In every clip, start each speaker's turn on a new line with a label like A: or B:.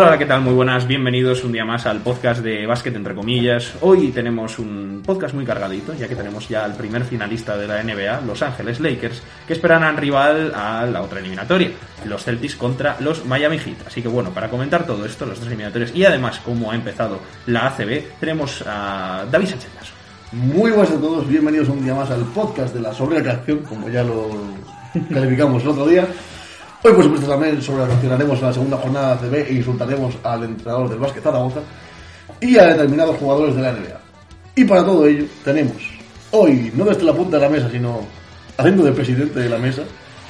A: Hola, ¿qué tal? Muy buenas, bienvenidos un día más al podcast de Básquet entre comillas. Hoy tenemos un podcast muy cargadito, ya que tenemos ya al primer finalista de la NBA, Los Ángeles Lakers, que esperan rival a la otra eliminatoria, los Celtics contra los Miami Heat. Así que bueno, para comentar todo esto, los dos eliminatorios y además cómo ha empezado la ACB, tenemos a David Sánchez.
B: Muy buenas a todos, bienvenidos un día más al podcast de la sobrereacción, como ya lo calificamos el otro día. Hoy, por supuesto, también sobrereaccionaremos la segunda jornada de ACB e insultaremos al entrenador del básquet Zaragoza y a determinados jugadores de la NBA. Y para todo ello, tenemos hoy, no desde la punta de la mesa, sino haciendo de presidente de la mesa,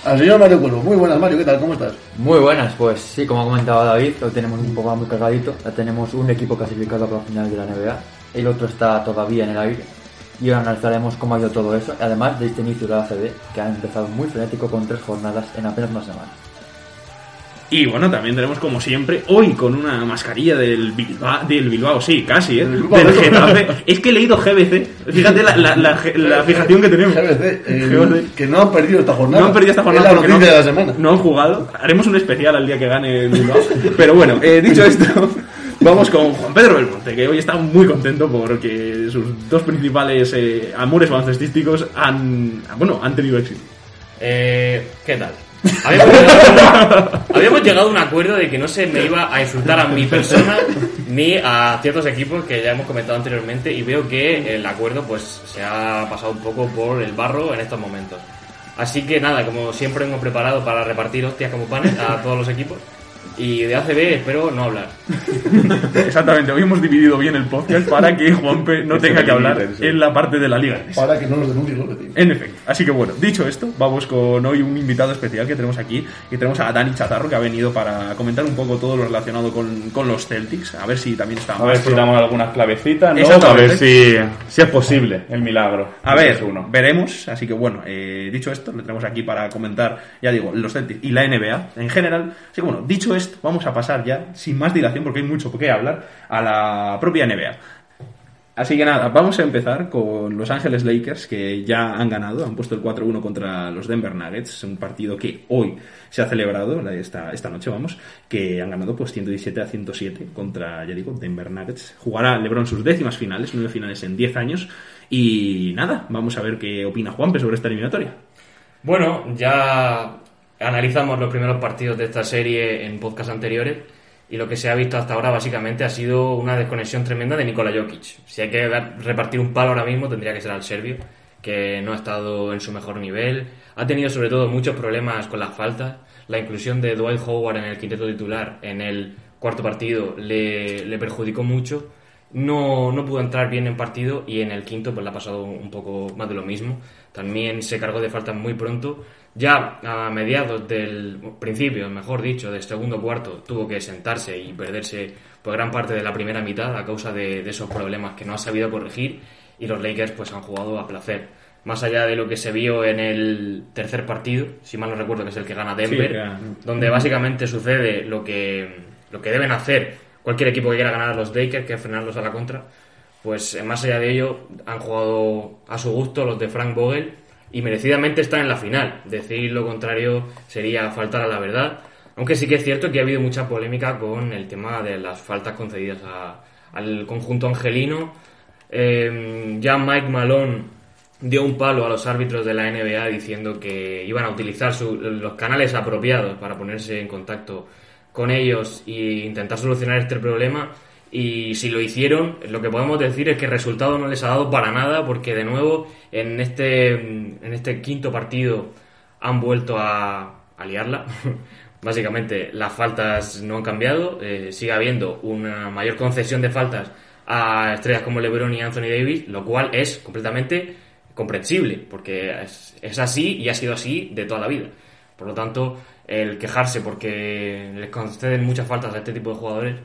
B: al señor Mario Cuervo. Muy buenas, Mario, ¿qué tal? ¿Cómo estás?
C: Muy buenas, pues sí, como ha comentado David, lo tenemos un poco muy cargadito. Ya tenemos un equipo clasificado para la final de la NBA, el otro está todavía en el aire. Y ahora analizaremos cómo ha ido todo eso, además de este inicio de la ACB, que ha empezado muy frenético con tres jornadas en apenas una semana.
A: Y bueno, también tenemos como siempre, hoy con una mascarilla del Bilbao, del Bilbao sí, casi, ¿eh?
B: Del Bilbao,
A: del
B: ¿no?
A: Getafe. Es que he leído GBC, fíjate la, la, la, la fijación que tenemos.
B: GBC, eh,
A: GBC.
B: que no han perdido esta jornada.
A: No han perdido esta jornada
B: Es la
A: no,
B: de la semana.
A: no han jugado. Haremos un especial al día que gane el Bilbao. Pero bueno, eh, dicho esto, vamos con Juan Pedro Belmonte, que hoy está muy contento porque sus dos principales eh, amores baloncestísticos han, bueno, han tenido éxito.
D: Eh, ¿Qué tal? Habíamos llegado, habíamos llegado a un acuerdo de que no se me iba a insultar a mi persona ni a ciertos equipos que ya hemos comentado anteriormente y veo que el acuerdo pues se ha pasado un poco por el barro en estos momentos. Así que nada, como siempre hemos preparado para repartir hostias como panes a todos los equipos y de ACB espero no hablar.
A: Exactamente, hoy hemos dividido bien el podcast para que Juanpe no tenga que hablar en la parte de la liga.
B: Para que no nos denuncie los vecinos.
A: En efecto. Así que bueno, dicho esto, vamos con hoy un invitado especial que tenemos aquí. Y tenemos a Dani Chatarro que ha venido para comentar un poco todo lo relacionado con, con los Celtics. A ver si también está
E: A ver si damos algunas clavecitas, ¿no? A ver si, si es posible el milagro.
A: A ver,
E: uno.
A: veremos. Así que bueno, eh, dicho esto, le tenemos aquí para comentar, ya digo, los Celtics y la NBA en general. Así que bueno, dicho esto, vamos a pasar ya, sin más dilación, porque hay mucho qué hablar, a la propia NBA. Así que nada, vamos a empezar con Los Ángeles Lakers, que ya han ganado, han puesto el 4-1 contra los Denver Nuggets, un partido que hoy se ha celebrado, esta, esta noche vamos, que han ganado pues 117 a 107 contra, ya digo, Denver Nuggets. Jugará LeBron sus décimas finales, nueve finales en 10 años, y nada, vamos a ver qué opina Juanpe sobre esta eliminatoria.
D: Bueno, ya analizamos los primeros partidos de esta serie en podcast anteriores y lo que se ha visto hasta ahora básicamente ha sido una desconexión tremenda de Nikola Jokic. Si hay que repartir un palo ahora mismo tendría que ser al serbio, que no ha estado en su mejor nivel. Ha tenido sobre todo muchos problemas con las faltas. La inclusión de Dwight Howard en el quinteto titular en el cuarto partido le, le perjudicó mucho. No, no pudo entrar bien en partido y en el quinto pues le ha pasado un poco más de lo mismo. También se cargó de faltas muy pronto. Ya a mediados del principio, mejor dicho, del segundo cuarto, tuvo que sentarse y perderse pues, gran parte de la primera mitad a causa de, de esos problemas que no ha sabido corregir y los Lakers pues han jugado a placer. Más allá de lo que se vio en el tercer partido, si mal no recuerdo que es el que gana Denver,
A: Sí,
D: donde básicamente sucede lo que, lo que deben hacer cualquier equipo que quiera ganar a los Lakers, que es frenarlos a la contra. Pues más allá de ello, han jugado a su gusto los de Frank Vogel y merecidamente están en la final. Decir lo contrario sería faltar a la verdad. Aunque sí que es cierto que ha habido mucha polémica con el tema de las faltas concedidas al conjunto angelino. Eh, ya Mike Malone dio un palo a los árbitros de la NBA diciendo que iban a utilizar su- los canales apropiados para ponerse en contacto con ellos e intentar solucionar este problema. Y si lo hicieron, lo que podemos decir es que el resultado no les ha dado para nada, porque de nuevo en este, en este quinto partido han vuelto a, liarla. Básicamente, las faltas no han cambiado, eh, sigue habiendo una mayor concesión de faltas a estrellas como LeBron y Anthony Davis, lo cual es completamente comprensible, porque es, es así y ha sido así de toda la vida. Por lo tanto, el quejarse porque les conceden muchas faltas a este tipo de jugadores,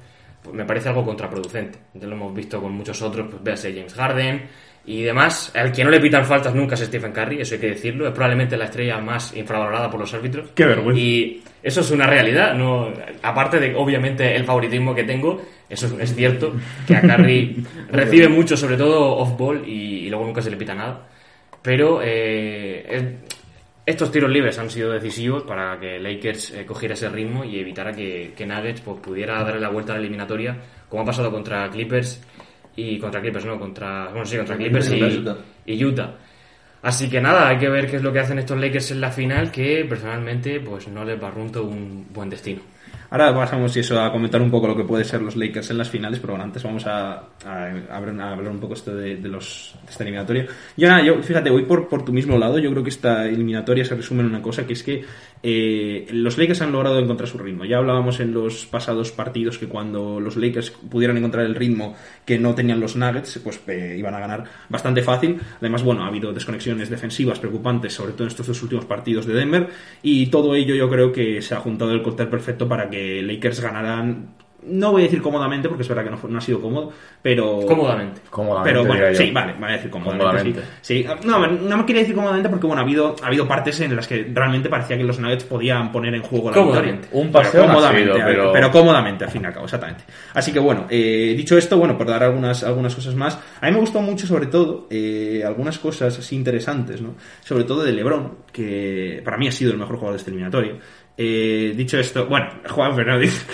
D: pues me parece algo contraproducente. Ya lo hemos visto con muchos otros, pues véase James Harden y demás. Al que no le pitan faltas nunca es Stephen Curry, eso hay que decirlo. Es probablemente la estrella más infravalorada por los árbitros.
A: Qué vergüenza.
D: Y eso es una realidad, no aparte de obviamente el favoritismo que tengo, eso es, es cierto, que a Curry recibe mucho, sobre todo off-ball, y, y luego nunca se le pita nada. Pero eh, es- estos tiros libres han sido decisivos para que Lakers eh, cogiera ese ritmo y evitara que, que Nuggets pues, pudiera darle la vuelta a la eliminatoria, como ha pasado contra Clippers y contra Clippers, no, contra, bueno, sí, contra Clippers y,
B: Utah.
D: y Utah. Así que nada, hay que ver qué es lo que hacen estos Lakers en la final, que personalmente pues no les barrunto un buen destino.
A: Ahora pasamos y eso a comentar un poco lo que puede ser los Lakers en las finales, pero bueno, antes vamos a, hablar un poco esto de, de los, de esta eliminatoria. Yo nada, yo fíjate, voy por, por tu mismo lado, yo creo que esta eliminatoria se resume en una cosa, que es que eh, los Lakers han logrado encontrar su ritmo. Ya hablábamos en los pasados partidos que cuando los Lakers pudieran encontrar el ritmo que no tenían los Nuggets, pues eh, iban a ganar bastante fácil. Además, bueno, ha habido desconexiones defensivas preocupantes, sobre todo en estos dos últimos partidos de Denver, y todo ello yo creo que se ha juntado el cóctel perfecto para que Lakers ganaran. No voy a decir cómodamente, porque es verdad que no, fue- no ha sido cómodo, pero.
D: Cómodamente.
E: Cómodamente,
A: Pero bueno, sí, vale, voy a decir cómodamente.
E: Cómodamente.
A: Sí, Sí. no, no me quería decir cómodamente porque bueno, ha habido, ha habido partes en las que realmente parecía que los Nuggets podían poner en juego la
D: Cómodamente.
A: victoria.
E: Un paseo
A: cómodamente,
E: sido, pero-
A: pero cómodamente, al fin y al cabo, exactamente. Así que bueno, eh, dicho esto, bueno, por dar algunas, algunas cosas más, a mí me gustó mucho, sobre todo, eh, algunas cosas así interesantes, ¿no? Sobre todo de LeBron, que para mí ha sido el mejor jugador de este eliminatorio. Eh, dicho esto, bueno, Juan Fernández.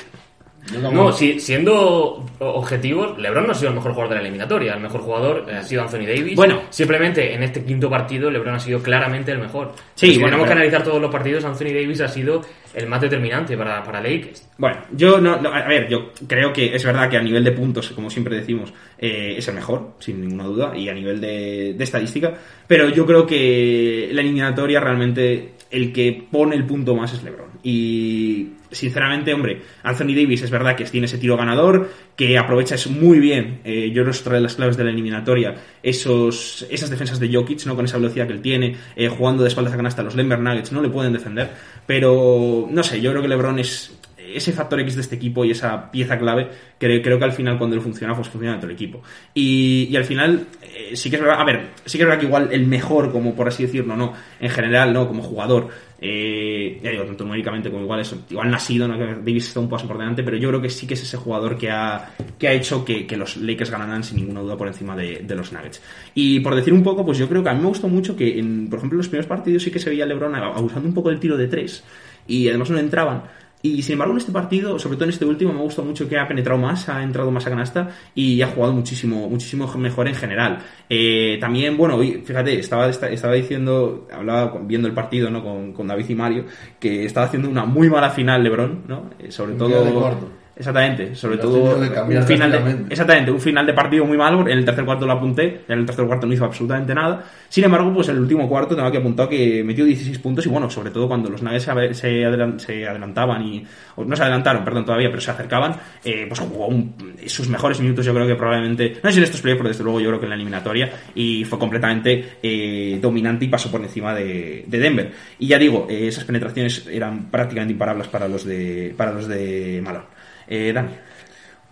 D: No, si- siendo objetivos, LeBron no ha sido el mejor jugador de la eliminatoria. El mejor jugador eh, ha sido Anthony Davis.
A: Bueno.
D: simplemente en este quinto partido, LeBron ha sido claramente el mejor.
A: Sí,
D: si
A: bueno,
D: tenemos que analizar todos los partidos, Anthony Davis ha sido el más determinante para, para Lakers.
A: Bueno, yo no, no- a ver, yo creo que es verdad que a nivel de puntos, como siempre decimos, eh, es el mejor, sin ninguna duda, y a nivel de, de estadística, pero yo creo que la eliminatoria realmente el que pone el punto más es LeBron. Y sinceramente, hombre, Anthony Davis es verdad que tiene ese tiro ganador, que aprovecha es muy bien, eh, yo creo que de las claves de la eliminatoria, esos, esas defensas de Jokic, ¿no? Con esa velocidad que él tiene, eh, jugando de espaldas a canasta, los Denver Nuggets no le pueden defender, pero no sé, yo creo que LeBron es ese factor X de este equipo y esa pieza clave, creo, que al final cuando él funciona, pues funciona todo el equipo. Y, al final, eh, sí que es verdad, a ver, sí que es verdad que igual el mejor, como por así decirlo, no, en general, no, como jugador, eh, ya digo, tanto numéricamente como igual eso, igual no ha ¿no? Davis está un paso por delante, pero yo creo que sí que es ese jugador que ha, que ha hecho que, los Lakers ganaran sin ninguna duda por encima de, los Nuggets. Y por decir un poco, pues yo creo que a mí me gustó mucho que, en, por ejemplo, en los primeros partidos sí que se veía LeBron abusando un poco del tiro de tres y además no entraban. Y sin embargo, en este partido, sobre todo en este último, me ha gustado mucho que ha penetrado más, ha entrado más a canasta y ha jugado muchísimo, muchísimo mejor en general. Eh, también, bueno, fíjate, estaba, estaba diciendo, hablaba viendo el partido ¿no? con, con David y Mario, que estaba haciendo una muy mala final LeBron, ¿no? Eh, sobre
B: Un
A: todo. Exactamente, sobre todo un final de, exactamente, un final de partido muy malo, en el tercer cuarto lo apunté, en el tercer cuarto no hizo absolutamente nada. Sin embargo, pues en el último cuarto tengo que apuntar que metió 16 puntos y bueno, sobre todo cuando los Nuggets se, adelantaban y o no se adelantaron, perdón, todavía, pero se acercaban, eh, pues jugó un- sus mejores minutos, yo creo que probablemente, no sé en estos playoffs, pero desde luego yo creo que en la eliminatoria y fue completamente eh, dominante y pasó por encima de, de Denver. Y ya digo, eh, esas penetraciones eran prácticamente imparables para los de para los de Malone. Dani.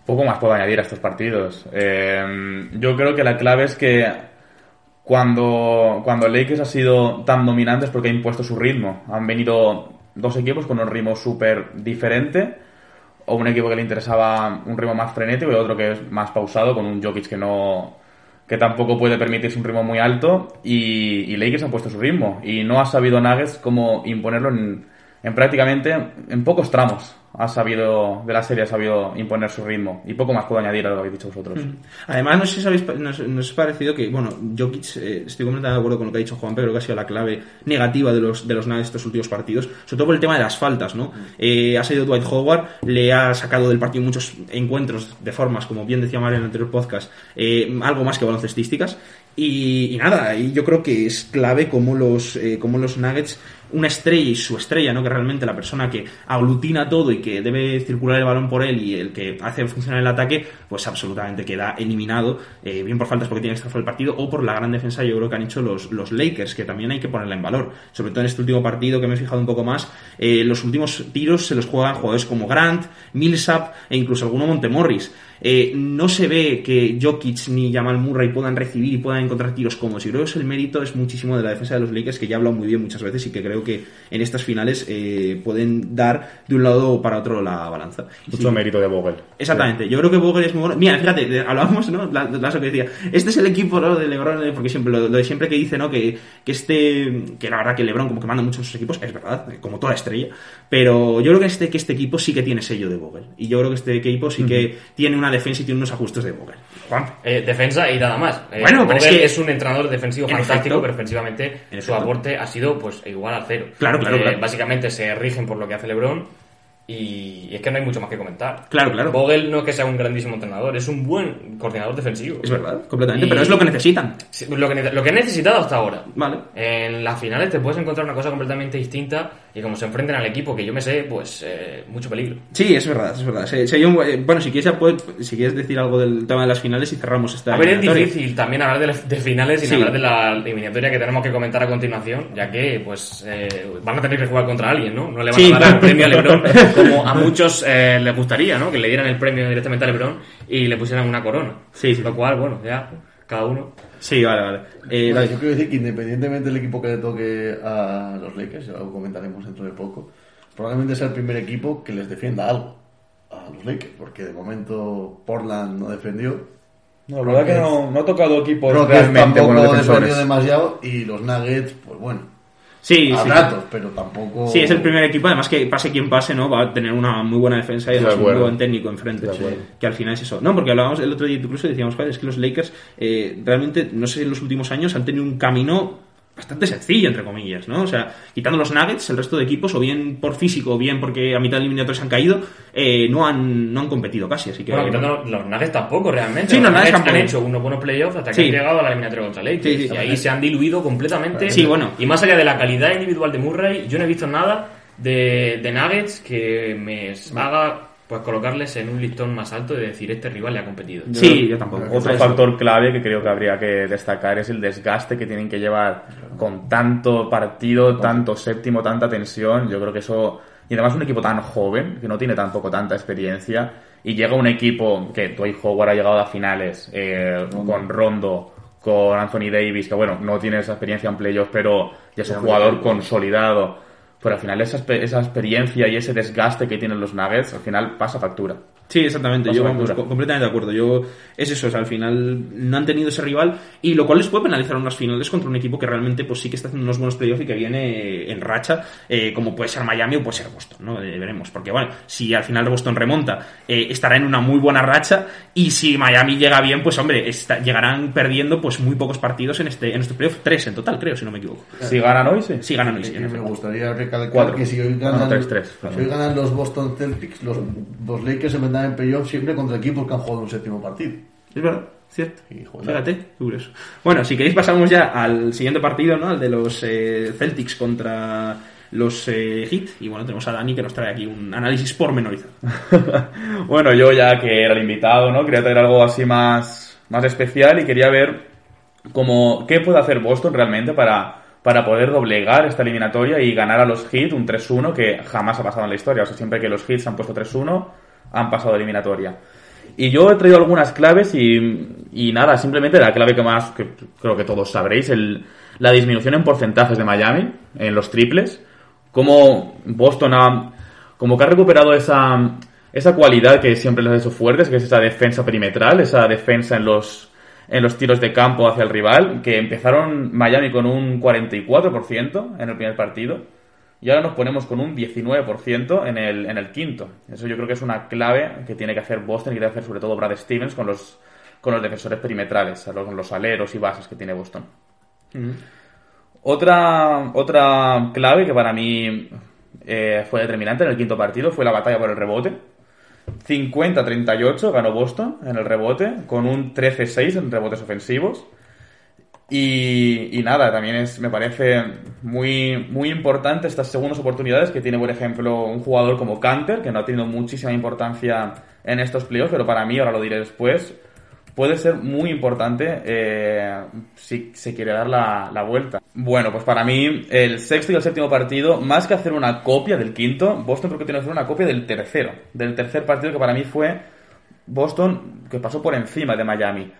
E: Poco más puedo añadir a estos partidos. Eh, yo creo que la clave es que cuando, cuando Lakers ha sido tan dominante es porque ha impuesto su ritmo. Han venido dos equipos con un ritmo súper diferente. O un equipo que le interesaba un ritmo más frenético y otro que es más pausado, con un Jokic que no que tampoco puede permitirse un ritmo muy alto. Y, y Lakers ha puesto su ritmo. Y no ha sabido Nuggets cómo imponerlo en, en prácticamente en pocos tramos. Ha sabido, de la serie ha sabido imponer su ritmo. Y poco más puedo añadir a lo que habéis dicho vosotros.
A: Además, no sé si habéis, nos, nos ha parecido que, bueno, Jokic, eh, estoy completamente de acuerdo con lo que ha dicho Juan, pero creo que ha sido la clave negativa de los de los Nuggets estos últimos partidos, sobre todo por el tema de las faltas, ¿no? Eh, ha salido Dwight Howard, le ha sacado del partido muchos encuentros de formas, como bien decía Mario en el anterior podcast, eh, algo más que baloncestísticas. Y, y nada, y yo creo que es clave como los, eh, como los Nuggets, una estrella y su estrella, ¿no? Que realmente la persona que aglutina todo y que debe circular el balón por él y el que hace funcionar el ataque, pues absolutamente queda eliminado, eh, bien por faltas porque tiene que estar del partido o por la gran defensa yo creo que han hecho los, los Lakers, que también hay que ponerla en valor. Sobre todo en este último partido que me he fijado un poco más, eh, los últimos tiros se los juegan jugadores como Grant, Millsap e incluso alguno Montemorris. Eh, no se ve que Jokic ni Jamal Murray puedan recibir y puedan encontrar tiros cómodos. Y creo que el mérito es muchísimo de la defensa de los Lakers, que ya he hablado muy bien muchas veces y que creo que en estas finales eh, pueden dar de un lado para otro la balanza.
E: Mucho
A: Sí.
E: mérito de Vogel.
A: Exactamente, yo creo que Vogel es muy bueno. Mira, fíjate, hablábamos, ¿no? La, que decía, este es el equipo ¿no? de LeBron, eh, porque siempre lo, lo de siempre que dice, ¿no? Que, que este, que la verdad que LeBron como que manda mucho en sus equipos, es verdad, como toda estrella, pero yo creo que este, que este equipo sí que tiene sello de Vogel. Y yo creo que este equipo sí que tiene una defensa y tiene unos ajustes de Vogel. Juan.
D: Eh, defensa y nada más. Eh,
A: Bueno,
D: Vogel
A: es que-
D: un entrenador defensivo
A: En
D: fantástico,
A: efecto.
D: pero ofensivamente
A: En
D: su aporte ha sido pues igual al cero.
A: Claro, claro,
D: Eh,
A: claro.
D: Básicamente se rigen por lo que hace LeBron y es que no hay mucho más que comentar.
A: Claro, claro.
D: Vogel no es que sea un grandísimo entrenador, es un buen coordinador defensivo.
A: Es verdad, completamente,
D: Y-
A: pero es lo que necesitan.
D: Lo que, lo que he necesitado hasta ahora.
A: Vale.
D: En las finales te puedes encontrar una cosa completamente distinta y como se enfrenten al equipo que yo me sé, pues eh, mucho peligro.
A: Sí, es verdad, es verdad. Eh, bueno, si quieres, ya puedes- si quieres decir algo del tema de las finales y cerramos esta.
D: A ver, es difícil también hablar de, finales sin
A: Sí.
D: hablar de la eliminatoria que tenemos que comentar a continuación, ya que pues eh, van a tener que jugar contra alguien, ¿no? No le van a dar el premio a LeBron como a muchos eh, les gustaría, ¿no? Que le dieran el premio directamente a LeBron y le pusieran una corona.
A: Sí, sí.
D: Lo cual, bueno, ya cada uno.
A: Sí, vale, vale. Eh,
B: Bueno, yo quiero decir que independientemente del equipo que le toque a los Lakers, ya lo comentaremos dentro de poco, probablemente sea el primer equipo que les defienda algo a los Lakers, porque de momento Portland no defendió,
E: No, la verdad que no, no ha tocado equipos
B: Rockets
E: realmente
B: tampoco defendió
E: defensores.
B: demasiado y los Nuggets, pues bueno,
A: Sí,
B: a
A: sí.
B: ratos, pero tampoco...
A: Sí, es el primer equipo, además que pase quien pase, ¿no? Va a tener una muy buena defensa y
E: De
A: además un
E: acuerdo.
A: buen técnico enfrente. Que al final es eso. No, porque hablábamos el otro día incluso y decíamos, joder, es que los Lakers eh, realmente, no sé, en los últimos años han tenido un camino bastante sencillo, entre comillas, ¿no? O sea, quitando los Nuggets, el resto de equipos, o bien por físico, o bien porque a mitad del eliminatorio se han caído, eh, no, han, no han competido casi, así que...
D: Bueno, quitando los Nuggets tampoco realmente.
A: Sí, los Nuggets
D: han hecho unos buenos playoffs hasta que
A: Sí.
D: han llegado a la eliminatoria contra Lakers.
A: Sí, sí,
D: y ahí se han diluido completamente.
A: Sí, bueno.
D: Y más allá de la calidad individual de Murray, yo no he visto nada de, de Nuggets que me haga pues colocarles en un listón más alto de decir este rival le ha competido.
A: Sí, yo tampoco.
E: Otro
A: Eso.
E: factor clave que creo que habría que destacar es el desgaste que tienen que llevar con tanto partido, tanto séptimo, tanta tensión. Yo creo que eso. Y además un equipo tan joven, que no tiene tampoco tanta experiencia, y llega un equipo que Dwight Howard ha llegado a finales eh, con Rondo, con Anthony Davis, que bueno, no tiene esa experiencia en playoffs, pero ya es un jugador consolidado. Pero al final esa, esa experiencia y ese desgaste que tienen los Nuggets, al final pasa factura.
A: Sí, exactamente. Yo vamos,
E: factura.
A: co- completamente de acuerdo. Yo es eso, o sea, al final no han tenido ese rival y lo cual les puede penalizar unas finales contra un equipo que realmente pues sí que está haciendo unos buenos playoffs y que viene en racha, eh, como puede ser Miami o puede ser Boston, ¿no? Eh, veremos, porque bueno, si al final Boston remonta, eh, estará en una muy buena racha y si Miami llega bien, pues hombre, está- llegarán perdiendo pues muy pocos partidos en este en estos playoffs, tres en total, creo, si no me equivoco.
E: Si ganan hoy, sí.
A: Sí ganan hoy, sí,
B: me
A: efecto.
B: gustaría recalcar
E: Cuatro.
B: que si hoy ganan,
E: no, tres, tres.
B: si hoy ganan los Boston Celtics, los, los Lakers se meterán en playoff siempre contra equipos que han jugado un séptimo partido.
A: Es verdad, cierto.
B: Y.
A: Fíjate, curioso. Bueno, si queréis pasamos ya al siguiente partido, ¿no? Al de los eh, Celtics contra los eh, Heat. Y bueno, tenemos a Dani que nos trae aquí un análisis pormenorizado.
E: Bueno, yo ya que era el invitado, ¿no? Quería traer algo así más, más especial y quería ver cómo, qué puede hacer Boston realmente para, para poder doblegar esta eliminatoria y ganar a los Heat un 3-1 que jamás ha pasado en la historia. O sea, siempre que los Heat se han puesto 3-1, han pasado eliminatoria. Y yo he traído algunas claves y, nada, simplemente la clave que más, creo que todos sabréis, el, la disminución en porcentajes de Miami, en los triples, cómo Boston ha, como que ha recuperado esa, esa cualidad que siempre les ha hecho fuertes, que es esa defensa perimetral, esa defensa en los, en los tiros de campo hacia el rival, que empezaron Miami con un 44% en el primer partido y ahora nos ponemos con un 19% en el, en el quinto. Eso yo creo que es una clave que tiene que hacer Boston y que debe hacer sobre todo Brad Stevens con los, con los defensores perimetrales, con los aleros y bases que tiene Boston. Otra, otra clave que para mí eh, fue determinante en el quinto partido fue la batalla por el rebote. 50-38 ganó Boston en el rebote, con un 13-6 en rebotes ofensivos. Y, y nada, también es, me parece muy, muy importante estas segundas oportunidades que tiene, por ejemplo, un jugador como Canter, que no ha tenido muchísima importancia en estos playoffs, pero para mí, ahora lo diré después, puede ser muy importante eh, si se quiere dar la, la vuelta. Bueno, pues para mí el sexto y el séptimo partido, más que hacer una copia del quinto, Boston creo que tiene que hacer una copia del tercero, del tercer partido que para mí fue Boston que pasó por encima de Miami.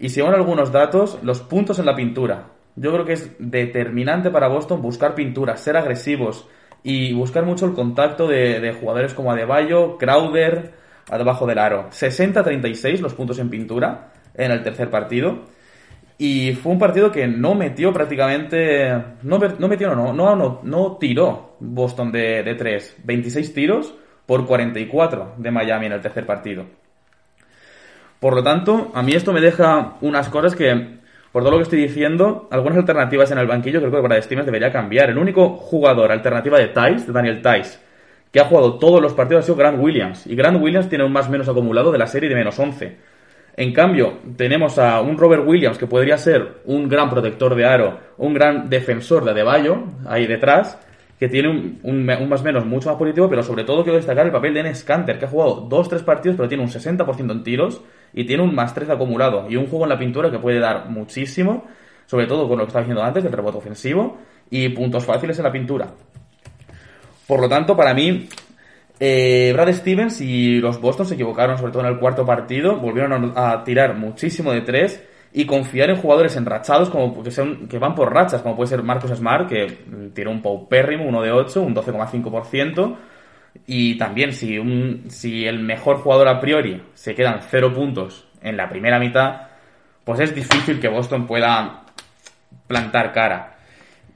E: Y según algunos datos, los puntos en la pintura. Yo creo que es determinante para Boston buscar pintura, ser agresivos y buscar mucho el contacto de, jugadores como Adebayo, Crowder, debajo del aro. 60-36 los puntos en pintura en el tercer partido. Y fue un partido que no metió prácticamente. No, no metió, no, no, no, no tiró Boston de, de 3. 26 tiros por 44 de Miami en el tercer partido. Por lo tanto, a mí esto me deja unas cosas que, por todo lo que estoy diciendo, algunas alternativas en el banquillo creo que para Stevens debería cambiar. El único jugador alternativa de Tice, de Daniel Tice, que ha jugado todos los partidos ha sido Grant Williams. Y Grant Williams tiene un más menos acumulado de la serie de menos 11. En cambio, tenemos a un Robert Williams que podría ser un gran protector de aro, un gran defensor de Adebayo, ahí detrás, que tiene un, un, un más menos mucho más positivo, pero sobre todo quiero destacar el papel de Enes Kanter, que ha jugado 2-3 partidos, pero tiene un 60% en tiros y tiene un más 13 acumulado y un juego en la pintura que puede dar muchísimo, sobre todo con lo que estaba diciendo antes, del rebote ofensivo y puntos fáciles en la pintura. Por lo tanto, para mí, eh, Brad Stevens y los Boston se equivocaron, sobre todo en el cuarto partido, volvieron a, tirar muchísimo de tres y confiar en jugadores enrachados como que, que van por rachas, como puede ser Marcus Smart, que tiró un paupérrimo, uno de 8, un 12,5%. Y también si, un, si el mejor jugador a priori se quedan cero puntos en la primera mitad, pues es difícil que Boston pueda plantar cara.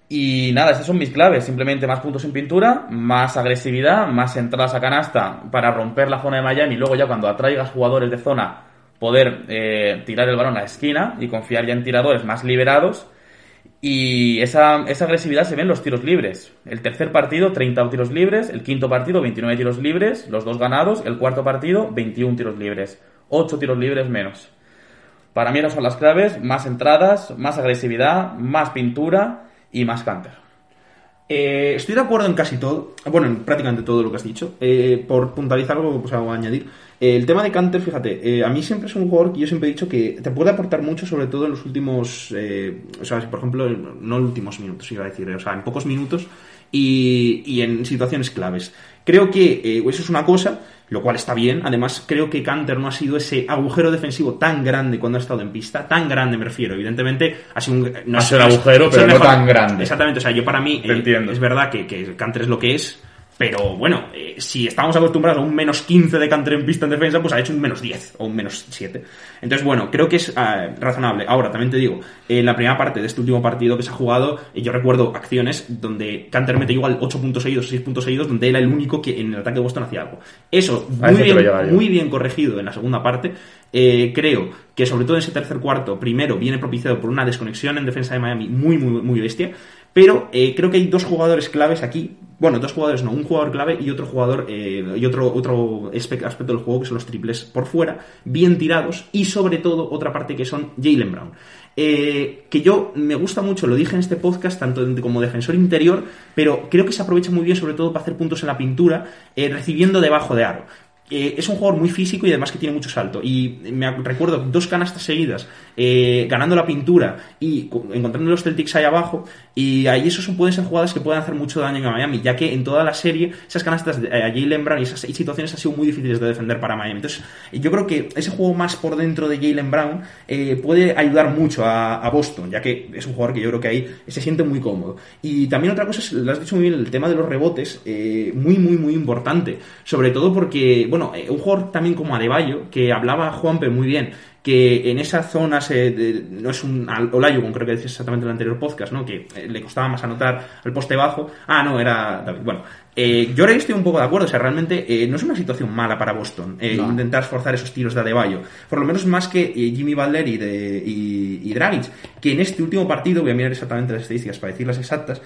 E: Y nada, esas son mis claves. Simplemente más puntos en pintura, más agresividad, más entradas a canasta para romper la zona de Miami luego ya cuando atraigas jugadores de zona poder eh, tirar el balón a la esquina y confiar ya en tiradores más liberados. Y esa, esa, agresividad se ve en los tiros libres. El tercer partido, 30 tiros libres. El quinto partido, 29 tiros libres. Los dos ganados. El cuarto partido, 21 tiros libres. 8 tiros libres menos. Para mí esas son las claves. Más entradas, más agresividad, más pintura y más canter.
A: Eh, estoy de acuerdo en casi todo, bueno, en prácticamente todo lo que has dicho. Eh, por puntualizar algo, pues hago añadir. Eh, el tema de Canter, fíjate, eh, a mí siempre es un jugador que yo siempre he dicho que te puede aportar mucho, sobre todo en los últimos, eh, o sea, por ejemplo, no en los últimos minutos, iba a decir, o sea, en pocos minutos y, y en situaciones claves. Creo que eso es una cosa, lo cual está bien. Además, creo que Canter no ha sido ese agujero defensivo tan grande cuando ha estado en pista. Tan grande me refiero. Evidentemente, ha sido un,
E: no ha sido un agujero, pero no tan grande.
A: Exactamente. O sea, yo para mí, eh, es verdad que, que Canter es lo que es. Pero bueno, eh, si estamos acostumbrados a un menos 15 de Canter en pista en defensa, pues ha hecho un menos 10 o un menos 7. Entonces, bueno, creo que es uh, razonable. Ahora, también te digo, en la primera parte de este último partido que se ha jugado, eh, yo recuerdo acciones donde Canter mete igual 8 puntos seguidos, 6 puntos seguidos, donde era el único que en el ataque de Boston hacía algo. Eso, muy, bien, muy bien corregido en la segunda parte. Eh, creo que sobre todo en ese tercer cuarto, primero viene propiciado por una desconexión en defensa de Miami muy, muy, muy bestia. Pero eh, creo que hay dos jugadores claves aquí. Bueno, dos jugadores no, un jugador clave y otro jugador eh, y otro, otro aspecto del juego que son los triples por fuera, bien tirados y sobre todo otra parte que son Jalen Brown. Eh, que yo me gusta mucho, lo dije en este podcast, tanto como defensor interior, pero creo que se aprovecha muy bien sobre todo para hacer puntos en la pintura, eh, recibiendo debajo de aro. Eh, es un jugador muy físico y además que tiene mucho salto. Y me recuerdo dos canastas seguidas, eh, ganando la pintura y encontrando los Celtics ahí abajo. Y ahí esos pueden ser jugadas que pueden hacer mucho daño en Miami, ya que en toda la serie esas canastas de eh, Jalen Brown y esas situaciones han sido muy difíciles de defender para Miami. Entonces, yo creo que ese juego más por dentro de Jalen Brown puede ayudar mucho a, a, Boston, ya que es un jugador que yo creo que ahí se siente muy cómodo. Y también otra cosa, es, lo has dicho muy bien, el tema de los rebotes, muy, muy, muy importante. Sobre todo porque, bueno, un jugador también como Adebayo, que hablaba Juanpe muy bien, que en esa zona se, de, no es un como creo que decías exactamente en el anterior podcast, ¿no? Que eh, le costaba más anotar al poste bajo. Ah, no, era David. Bueno, eh, yo ahora estoy un poco de acuerdo, o sea, realmente eh, no es una situación mala para Boston eh, no. intentar esforzar esos tiros de Adebayo. Por lo menos más que Jimmy Butler y, de, y, y, Dragic, que en este último partido, voy a mirar exactamente las estadísticas para decirlas exactas,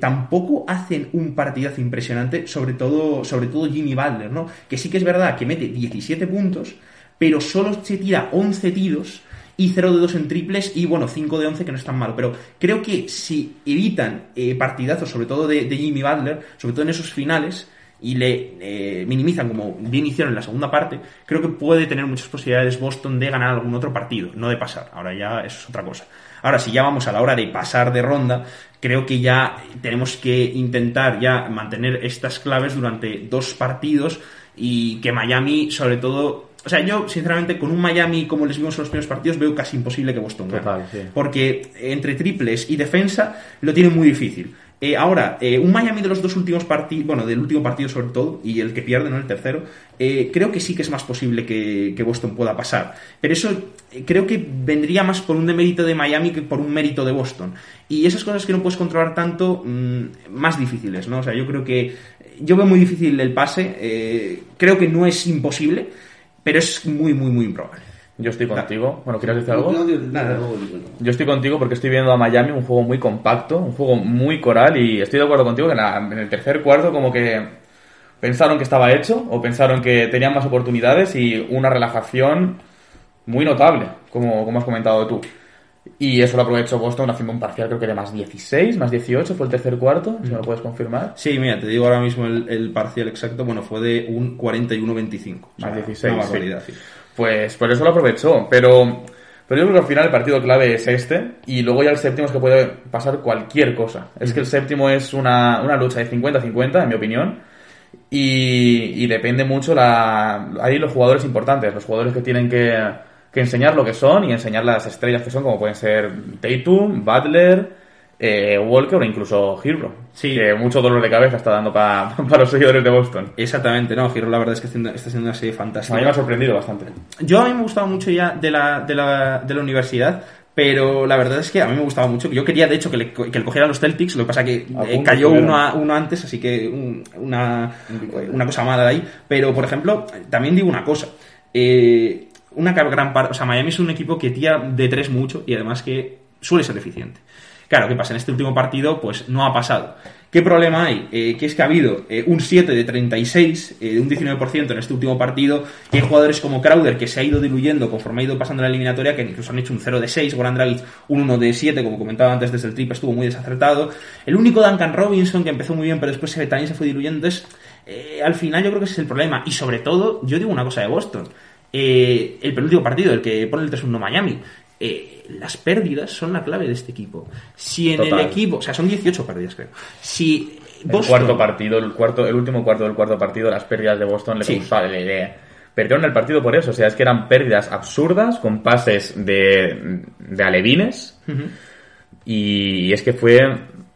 A: tampoco hacen un partidazo impresionante, sobre todo, sobre todo Jimmy Butler, ¿no? Que sí que es verdad que mete 17 puntos, pero solo se tira 11 tiros y 0 de 2 en triples y bueno, 5 de 11 que no es tan malo. Pero creo que si evitan eh, partidazos, sobre todo de, Jimmy Butler, sobre todo en esos finales, y le eh, minimizan como bien hicieron en la segunda parte, creo que puede tener muchas posibilidades Boston de ganar algún otro partido, no de pasar. Ahora ya eso es otra cosa. Ahora, si ya vamos a la hora de pasar de ronda, creo que ya tenemos que intentar ya mantener estas claves durante dos partidos y que Miami, sobre todo, O sea, yo, sinceramente, con un Miami como les vimos en los primeros partidos, veo casi imposible que Boston gane.
E: Total, sí.
A: Porque entre triples y defensa lo tiene muy difícil. Eh, ahora, eh, un Miami de los dos últimos partidos, bueno, del último partido sobre todo, y el que pierde, no el tercero, eh, creo que sí que es más posible que, que Boston pueda pasar. Pero eso eh, creo que vendría más por un demérito de Miami que por un mérito de Boston. Y esas cosas que no puedes controlar tanto, mm, más difíciles, ¿no? O sea, yo creo que. Yo veo muy difícil el pase. eh, creo que no es imposible, pero es muy, muy, muy improbable.
E: Yo estoy contigo. Bueno, ¿quieres decir algo?
B: No, no, no,
A: Nada.
B: no, no, no.
E: Yo estoy contigo porque estoy viendo a Miami un juego muy compacto, un juego muy coral y estoy de acuerdo contigo que en, la- en el tercer cuarto como que pensaron que estaba hecho o pensaron que tenían más oportunidades y una relajación muy notable, como, como has comentado tú. Y eso lo aprovechó Boston haciendo un parcial creo que de más 16, más 18 fue el tercer cuarto, si me lo puedes confirmar.
A: Sí, mira, te digo ahora mismo el, el parcial exacto. Bueno, fue de un 41-25. O sea,
E: Más 16,
A: una
E: sí.
A: barbaridad, sí.
E: Pues por eso lo aprovechó, pero, pero yo creo que al final el partido clave es este y luego ya el séptimo es que puede pasar cualquier cosa. Es que el séptimo es una, una lucha de 50-50, en mi opinión, y, y depende mucho la, ahí los jugadores importantes, los jugadores que tienen que, que enseñar lo que son y enseñar las estrellas que son, como pueden ser Tatum, Butler, eh, Walker o incluso Hero.
A: Sí.
E: Que mucho dolor de cabeza está dando pa- para los seguidores de Boston.
A: Exactamente, no, Giro la verdad es que está haciendo una serie
E: A
A: fantástica.
E: mí me ha sorprendido bastante.
A: Yo a mí me gustaba mucho ya de la, de la, de la universidad, pero la verdad es que a mí me gustaba mucho. Yo quería, de hecho, que le, que le cogieran los Celtics, lo que pasa que
E: A
A: eh, cayó uno, a- uno antes, así que un- una, una cosa mala de ahí. Pero, por ejemplo, también digo una cosa. Eh, una gran parte, o sea, Miami es un equipo que tira de tres mucho y además que suele ser eficiente. Claro, ¿qué pasa? En este último partido, pues no ha pasado. ¿Qué problema hay? Eh, que es que ha habido eh, un 7 de 36, eh, un 19% en este último partido, y hay jugadores como Crowder que se ha ido diluyendo conforme ha ido pasando la eliminatoria, que incluso han hecho un 0 de 6, Goran Dragic un 1 de 7, como comentaba antes desde el trip, estuvo muy desacertado. El único Duncan Robinson que empezó muy bien, pero después también se fue diluyendo. Entonces, eh, al final yo creo que ese es el problema. Y sobre todo, yo digo una cosa de Boston. Eh, el penúltimo partido, el que pone el 3-1 Miami. eh, las pérdidas son la clave de este equipo. Si en
E: Total.
A: el equipo, o sea, son 18 pérdidas, creo. Si
E: El
A: Boston,
E: cuarto partido, el cuarto, el último cuarto del cuarto partido, las pérdidas de Boston le
A: Sí.
E: causaron- le- le- perdieron el partido por eso, o sea, es que eran pérdidas absurdas con pases de, de alevines y es que fue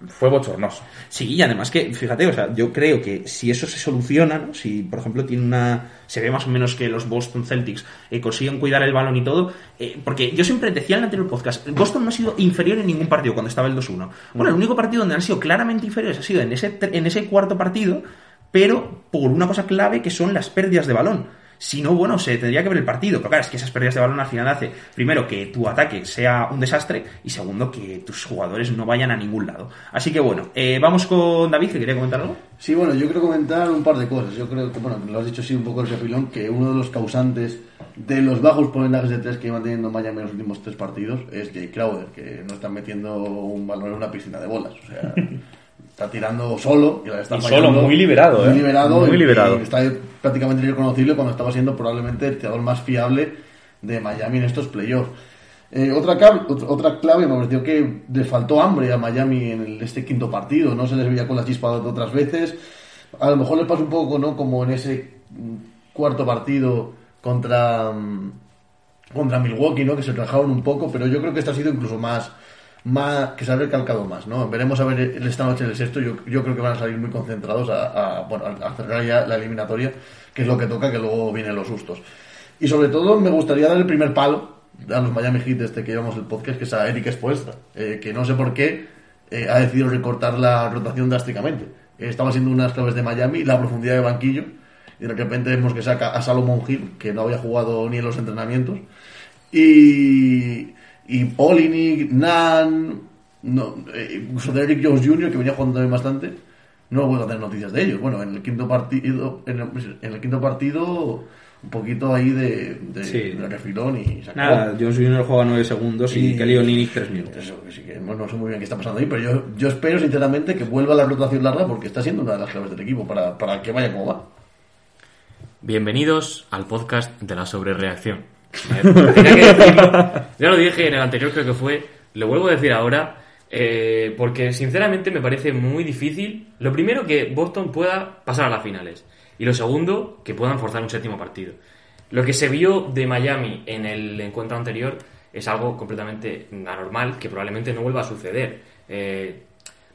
E: fue bochornoso.
A: Sí, y además que, fíjate, o sea, yo creo que si eso se soluciona, ¿no? si por ejemplo tiene una. se ve más o menos que los Boston Celtics eh, consiguen cuidar el balón y todo, eh, porque yo siempre decía en el anterior podcast, Boston no ha sido inferior en ningún partido cuando estaba el 2-1. Bueno, el único partido donde han sido claramente inferiores ha sido en ese, en ese cuarto partido, pero por una cosa clave que son las pérdidas de balón. Si no, bueno, se tendría que ver el partido. Pero claro, es que esas pérdidas de balón al final hace, primero, que tu ataque sea un desastre y segundo, que tus jugadores no vayan a ningún lado. Así que bueno, eh, vamos con David, que quería comentar algo.
B: Sí, bueno, yo quiero comentar un par de cosas. Yo creo que, bueno, lo has dicho sí un poco el refilón, que uno de los causantes de los bajos porcentajes de tres que iban teniendo Miami en los últimos tres partidos es Jay Crowder, que no está metiendo un balón en una piscina de bolas. O sea, está tirando solo y la está
E: Y
B: fallando.
E: solo, muy liberado,
B: Muy
E: ¿eh?
B: liberado.
E: Muy
B: y-
E: liberado.
B: y está prácticamente irreconocible cuando estaba siendo probablemente el tirador más fiable de Miami en estos playoffs. Eh, otra, ot- otra clave me pareció que le faltó hambre a Miami en el- este quinto partido, no se les veía con la chispa de otras veces. A lo mejor les pasa un poco, ¿no? Como en ese cuarto partido contra, mm, contra Milwaukee, ¿no? Que se relajaron un poco, pero yo creo que este ha sido incluso más, más que se ha recalcado más, ¿no? Veremos a ver esta noche el sexto, yo, yo creo que van a salir muy concentrados a, a, bueno, a cerrar ya la eliminatoria, que es lo que toca, que luego vienen los sustos. Y sobre todo me gustaría dar el primer palo a los Miami Heat este que llevamos el podcast, que es a Eric Spoelstra, eh, que no sé por qué eh, ha decidido recortar la rotación drásticamente. Eh, estaba siendo unas claves de Miami, la profundidad de banquillo, y de repente vemos que saca a Salomon Hill, que no había jugado ni en los entrenamientos, y, y Polinick, Nan, no, eh, incluso Jones Jr., que venía jugando también bastante, no he vuelto a tener noticias de ellos. Bueno, en el quinto partido, en el, en el quinto partido, un poquito ahí de, de,
A: Sí.
B: de refilón y se.
A: Nada, Jones Jr. juega 9 segundos y,
B: Y-
A: Kelly Olynyk 3 minutos.
B: Eso, que sí que no, no sé muy bien qué está pasando ahí, pero yo, yo espero sinceramente que vuelva la rotación larga porque está siendo una de las claves del equipo para, para que vaya como va.
D: Bienvenidos al podcast de la sobrereacción. Tenía que decirlo. Ya lo dije en el anterior, creo que fue. Lo vuelvo a decir ahora. eh, porque sinceramente me parece muy difícil. Lo primero, que Boston pueda pasar a las finales. Y lo segundo, que puedan forzar un séptimo partido. Lo que se vio de Miami en el encuentro anterior es algo completamente anormal que probablemente no vuelva a suceder. Eh,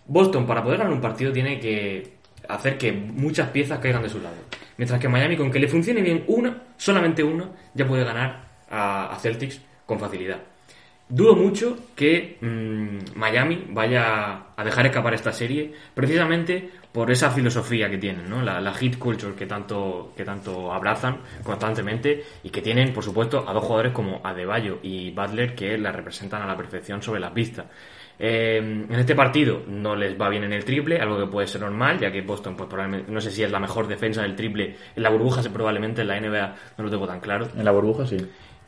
D: Boston, para poder ganar un partido, tiene que hacer que muchas piezas caigan de su lado. Mientras que Miami, con que le funcione bien una, solamente una, ya puede ganar a, Celtics con facilidad. Dudo mucho que mm, Miami vaya a dejar escapar esta serie precisamente por esa filosofía que tienen, ¿no? la, la hit culture que tanto, que tanto abrazan constantemente y que tienen, por supuesto, a dos jugadores como Adebayo y Butler que la representan a la perfección sobre las pistas. Eh, en este partido no les va bien en el triple, algo que puede ser normal, ya que Boston, pues probablemente, no sé si es la mejor defensa del triple en la burbuja, probablemente en la NBA no lo tengo tan claro.
E: En la burbuja sí.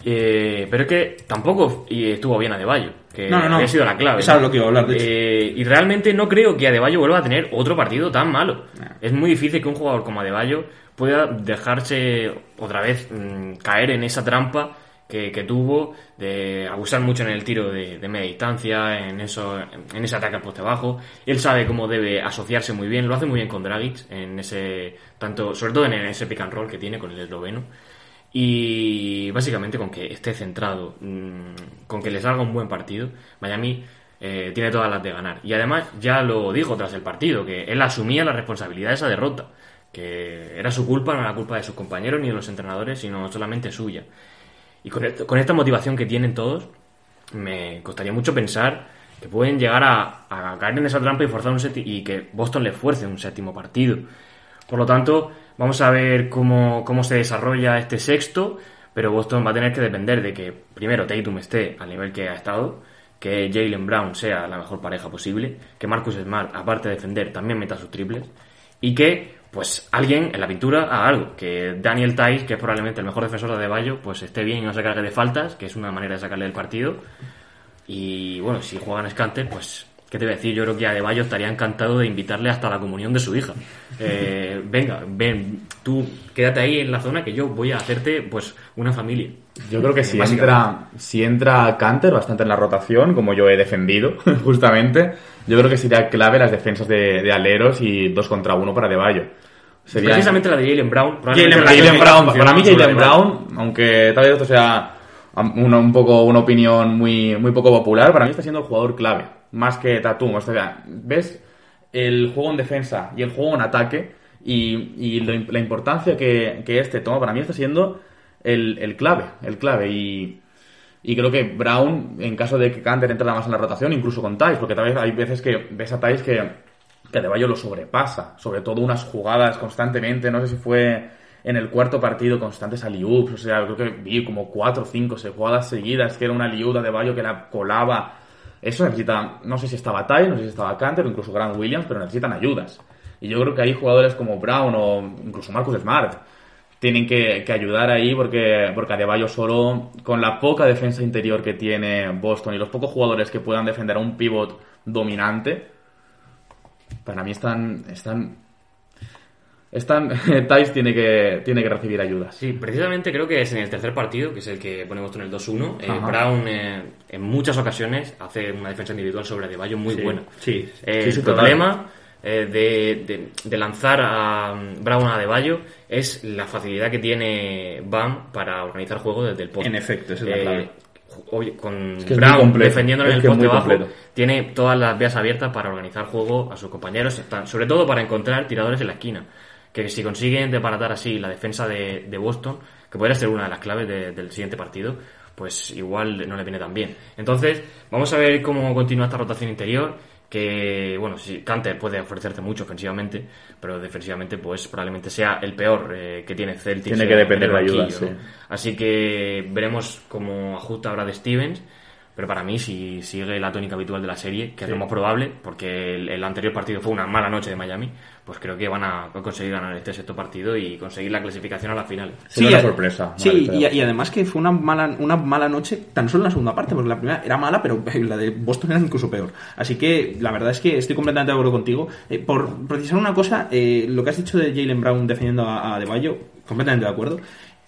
D: Eh, pero es que tampoco estuvo bien Adebayo, que
A: No, no, no.
D: había sido la clave.
A: Eso es lo que iba a hablar, de hecho.
D: Eh, y realmente no creo que Adebayo vuelva a tener otro partido tan malo. Es muy difícil que un jugador como Adebayo pueda dejarse otra vez mm, caer en esa trampa que, que tuvo de abusar mucho en el tiro de, de media distancia, en eso, en ese ataque al poste bajo. Él sabe cómo debe asociarse muy bien, lo hace muy bien con Dragic, en ese, tanto, sobre todo en ese pick and roll que tiene con el esloveno. Y básicamente con que esté centrado, mm, con que le salga un buen partido, Miami eh, tiene todas las de ganar. Y además ya lo dijo tras el partido, que él asumía la responsabilidad de esa derrota, que era su culpa, no era culpa de sus compañeros ni de los entrenadores, sino solamente suya. Y con, esta motivación que tienen todos, me costaría mucho pensar que pueden llegar a, a caer en esa trampa y forzar un y que Boston le fuerce un séptimo partido. Por lo tanto, vamos a ver cómo, cómo se desarrolla este sexto, pero Boston va a tener que depender de que primero Tatum esté al nivel que ha estado, que Jalen Brown sea la mejor pareja posible, que Marcus Smart, aparte de defender, también meta sus triples, y que pues alguien en la pintura haga algo, que Daniel Tice, que es probablemente el mejor defensor de Adebayo, pues esté bien y no se cargue de faltas, que es una manera de sacarle del partido, y bueno, si juegan Scanter, pues, ¿qué te voy a decir? Yo creo que Adebayo estaría encantado de invitarle hasta la comunión de su hija. Eh, venga, ven, tú quédate ahí en la zona que yo voy a hacerte, pues, una familia.
E: Yo creo que si
D: Básicamente.
E: entra, si entra Canter bastante en la rotación, como yo he defendido, justamente, yo creo que sería clave las defensas de, de aleros y dos contra uno para Deballo. Sería
D: Precisamente la de Jalen Brown.
A: Jalen
E: Jalen para mí Jalen. Brown, aunque tal vez esto sea una, un poco una opinión muy, muy poco popular, para mí está siendo el jugador clave, más que Tatum. O sea, ves el juego en defensa y el juego en ataque y, y la importancia que, que este toma, para mí está siendo el, el clave, el clave. Y, y creo que Brown, en caso de que Canter entre más en la rotación, incluso con Tice, porque tal vez hay veces que ves a Tice que, que Adebayo lo sobrepasa, sobre todo unas jugadas constantemente, no sé si fue en el cuarto partido constantes alley-oops, o sea, creo que vi como cuatro o cinco jugadas seguidas, que era una alley-oop de Adebayo que la colaba. Eso necesita, no sé si estaba Ty, no sé si estaba Canter o incluso Grant Williams, pero necesitan ayudas. Y yo creo que hay jugadores como Brown o incluso Marcus Smart tienen que, ayudar ahí porque, porque Adebayo solo, con la poca defensa interior que tiene Boston y los pocos jugadores que puedan defender a un pivot dominante, para mí están, están, están, Tice tiene que, tiene que recibir ayudas.
D: Sí, precisamente creo que es en el tercer partido, que es el que ponemos en el 2-1. eh. Brown eh, en muchas ocasiones hace una defensa individual sobre Adebayo muy
A: Sí,
D: buena.
A: sí,
D: Eh,
E: sí, sí,
D: el problema eh, de, de- de lanzar a mm, Brown a Adebayo es la facilidad que tiene Bam para organizar juego desde el poste.
A: En efecto, esa es la
D: Eh,
A: clave.
D: oye, con
E: Es que
D: Brown defendiéndolo en el poste bajo,
E: completo.
D: tiene todas las vías abiertas para organizar juego a sus compañeros, sobre todo para encontrar tiradores en la esquina. Que si consiguen desbaratar así la defensa de, de Boston, que podría ser una de las claves de- del siguiente partido, pues igual no le viene tan bien. Entonces, vamos a ver cómo continúa esta rotación interior. Que, bueno, si Canter puede ofrecerte mucho ofensivamente, pero defensivamente, pues probablemente sea el peor eh, que tiene Celtics.
E: Tiene que
D: en-
E: depender de ayuda.
D: Así que veremos cómo ajusta ahora de Stevens. Pero para mí, si sigue la tónica habitual de la serie, que es lo más probable, porque el, el anterior partido fue una mala noche de Miami, pues creo que van a conseguir ganar este sexto partido y conseguir la clasificación a la final.
E: Sería una sorpresa.
A: Sí,
E: Vale,
A: y,
E: pero-
A: y además que fue una mala, una mala noche tan solo en la segunda parte, porque la primera era mala, pero la de Boston era incluso peor. Así que la verdad es que estoy completamente de acuerdo contigo. Eh, por precisar una cosa, eh, lo que has dicho de Jalen Brown defendiendo a, a De Bayo, completamente de acuerdo.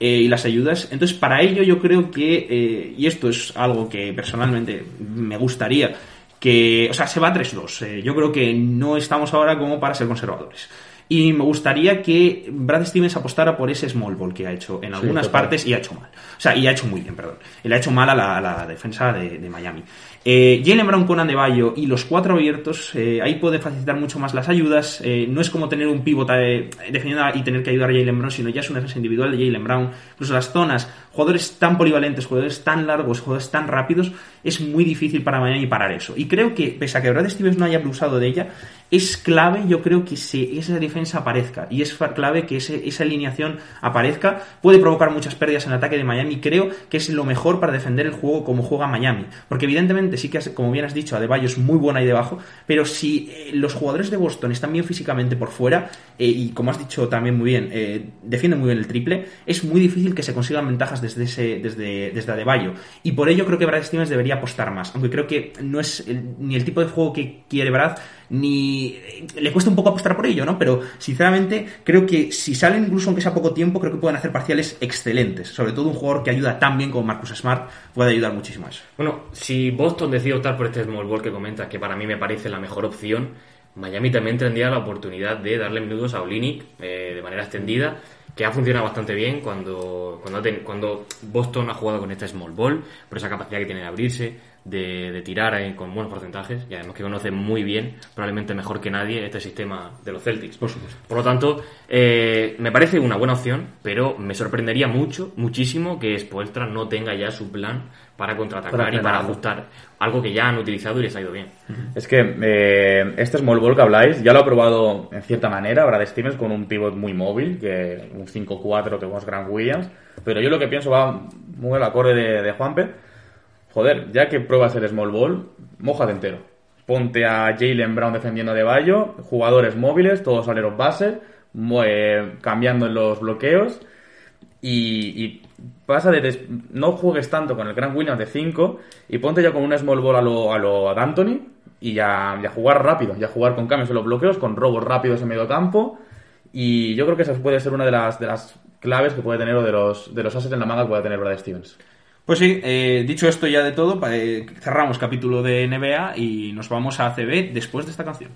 A: Eh, y las ayudas. Entonces, para ello yo creo que, eh, y esto es algo que personalmente me gustaría, que, o sea, se va a 3-2. Eh, yo creo que no estamos ahora como para ser conservadores. y me gustaría que Brad Stevens apostara por ese small ball que ha hecho en algunas partes y ha hecho mal. O sea, y ha hecho muy bien, perdón. Y le ha hecho mal a la, a la defensa de, de Miami. Eh, Jalen Brown con Andebayo y los cuatro abiertos, eh, ahí puede facilitar mucho más las ayudas. eh, no es como tener un pivot eh, defendiendo y tener que ayudar a Jalen Brown, sino ya es una defensa individual de Jalen Brown. Incluso las zonas, jugadores tan polivalentes, jugadores tan largos, jugadores tan rápidos, es muy difícil para Miami parar eso. Y creo que, pese a que Brad Stevens no haya abusado de ella, es clave, yo creo que se, esa defensa aparezca. Y es clave que ese- esa alineación aparezca. Puede provocar muchas pérdidas en el ataque de Miami. Creo que es lo mejor para defender el juego como juega Miami. Porque evidentemente sí que, como bien has dicho, Adebayo es muy buena ahí debajo. Pero si eh, los jugadores de Boston están bien físicamente por fuera, eh, y como has dicho también muy bien, eh, defienden muy bien el triple, es muy difícil que se consigan ventajas desde, ese, desde, desde Adebayo. Y por ello creo que Brad Stevens debería apostar más. Aunque creo que no es ni el tipo de juego que quiere Brad, ni le cuesta un poco apostar por ello, ¿no? Pero sinceramente creo que si salen incluso aunque sea poco tiempo, creo que pueden hacer parciales excelentes. Sobre todo un jugador que ayuda tan bien como Marcus Smart puede ayudar muchísimo a eso.
D: Bueno, si Boston decide optar por este small ball que comentas, que para mí me parece la mejor opción, Miami también tendría la oportunidad de darle minutos a Olinick eh, de manera extendida, que ha funcionado bastante bien cuando, cuando, cuando Boston ha jugado con este small ball, por esa capacidad que tiene de abrirse, de, de tirar eh, con buenos porcentajes, y además que conoce muy bien, probablemente mejor que nadie, este sistema de los Celtics.
A: Por supuesto.
D: Por lo tanto, eh, me parece una buena opción, pero me sorprendería mucho, muchísimo, que Spoelstra no tenga ya su plan para contraatacar
C: Para
D: y para ajustar. Algo que ya han utilizado y les ha ido bien.
E: Es que eh, este small ball que habláis ya lo ha probado en cierta manera Brad Stevens con un pivot muy móvil, que un 5-4 que tenemos Grant Williams. Pero yo lo que pienso va muy al acorde de, de Juanpe. Joder, ya que pruebas el small ball, mójate entero. Ponte a Jalen Brown defendiendo de Bayo, jugadores móviles, todos aleros base, mo- eh, cambiando los bloqueos. Y, y pasa de des- no juegues tanto con el Grand Williams de 5 y ponte ya con un small ball a lo, a lo D'Antoni y ya, ya jugar rápido, ya jugar con cambios en los bloqueos, con robos rápidos en medio campo. Y yo creo que esa puede ser una de las, de las claves que puede tener o de los, de los assets en la manga que puede tener Brad Stevens.
A: Pues sí, eh, dicho esto ya de todo, eh, cerramos capítulo de NBA y nos vamos a ACB después de esta canción.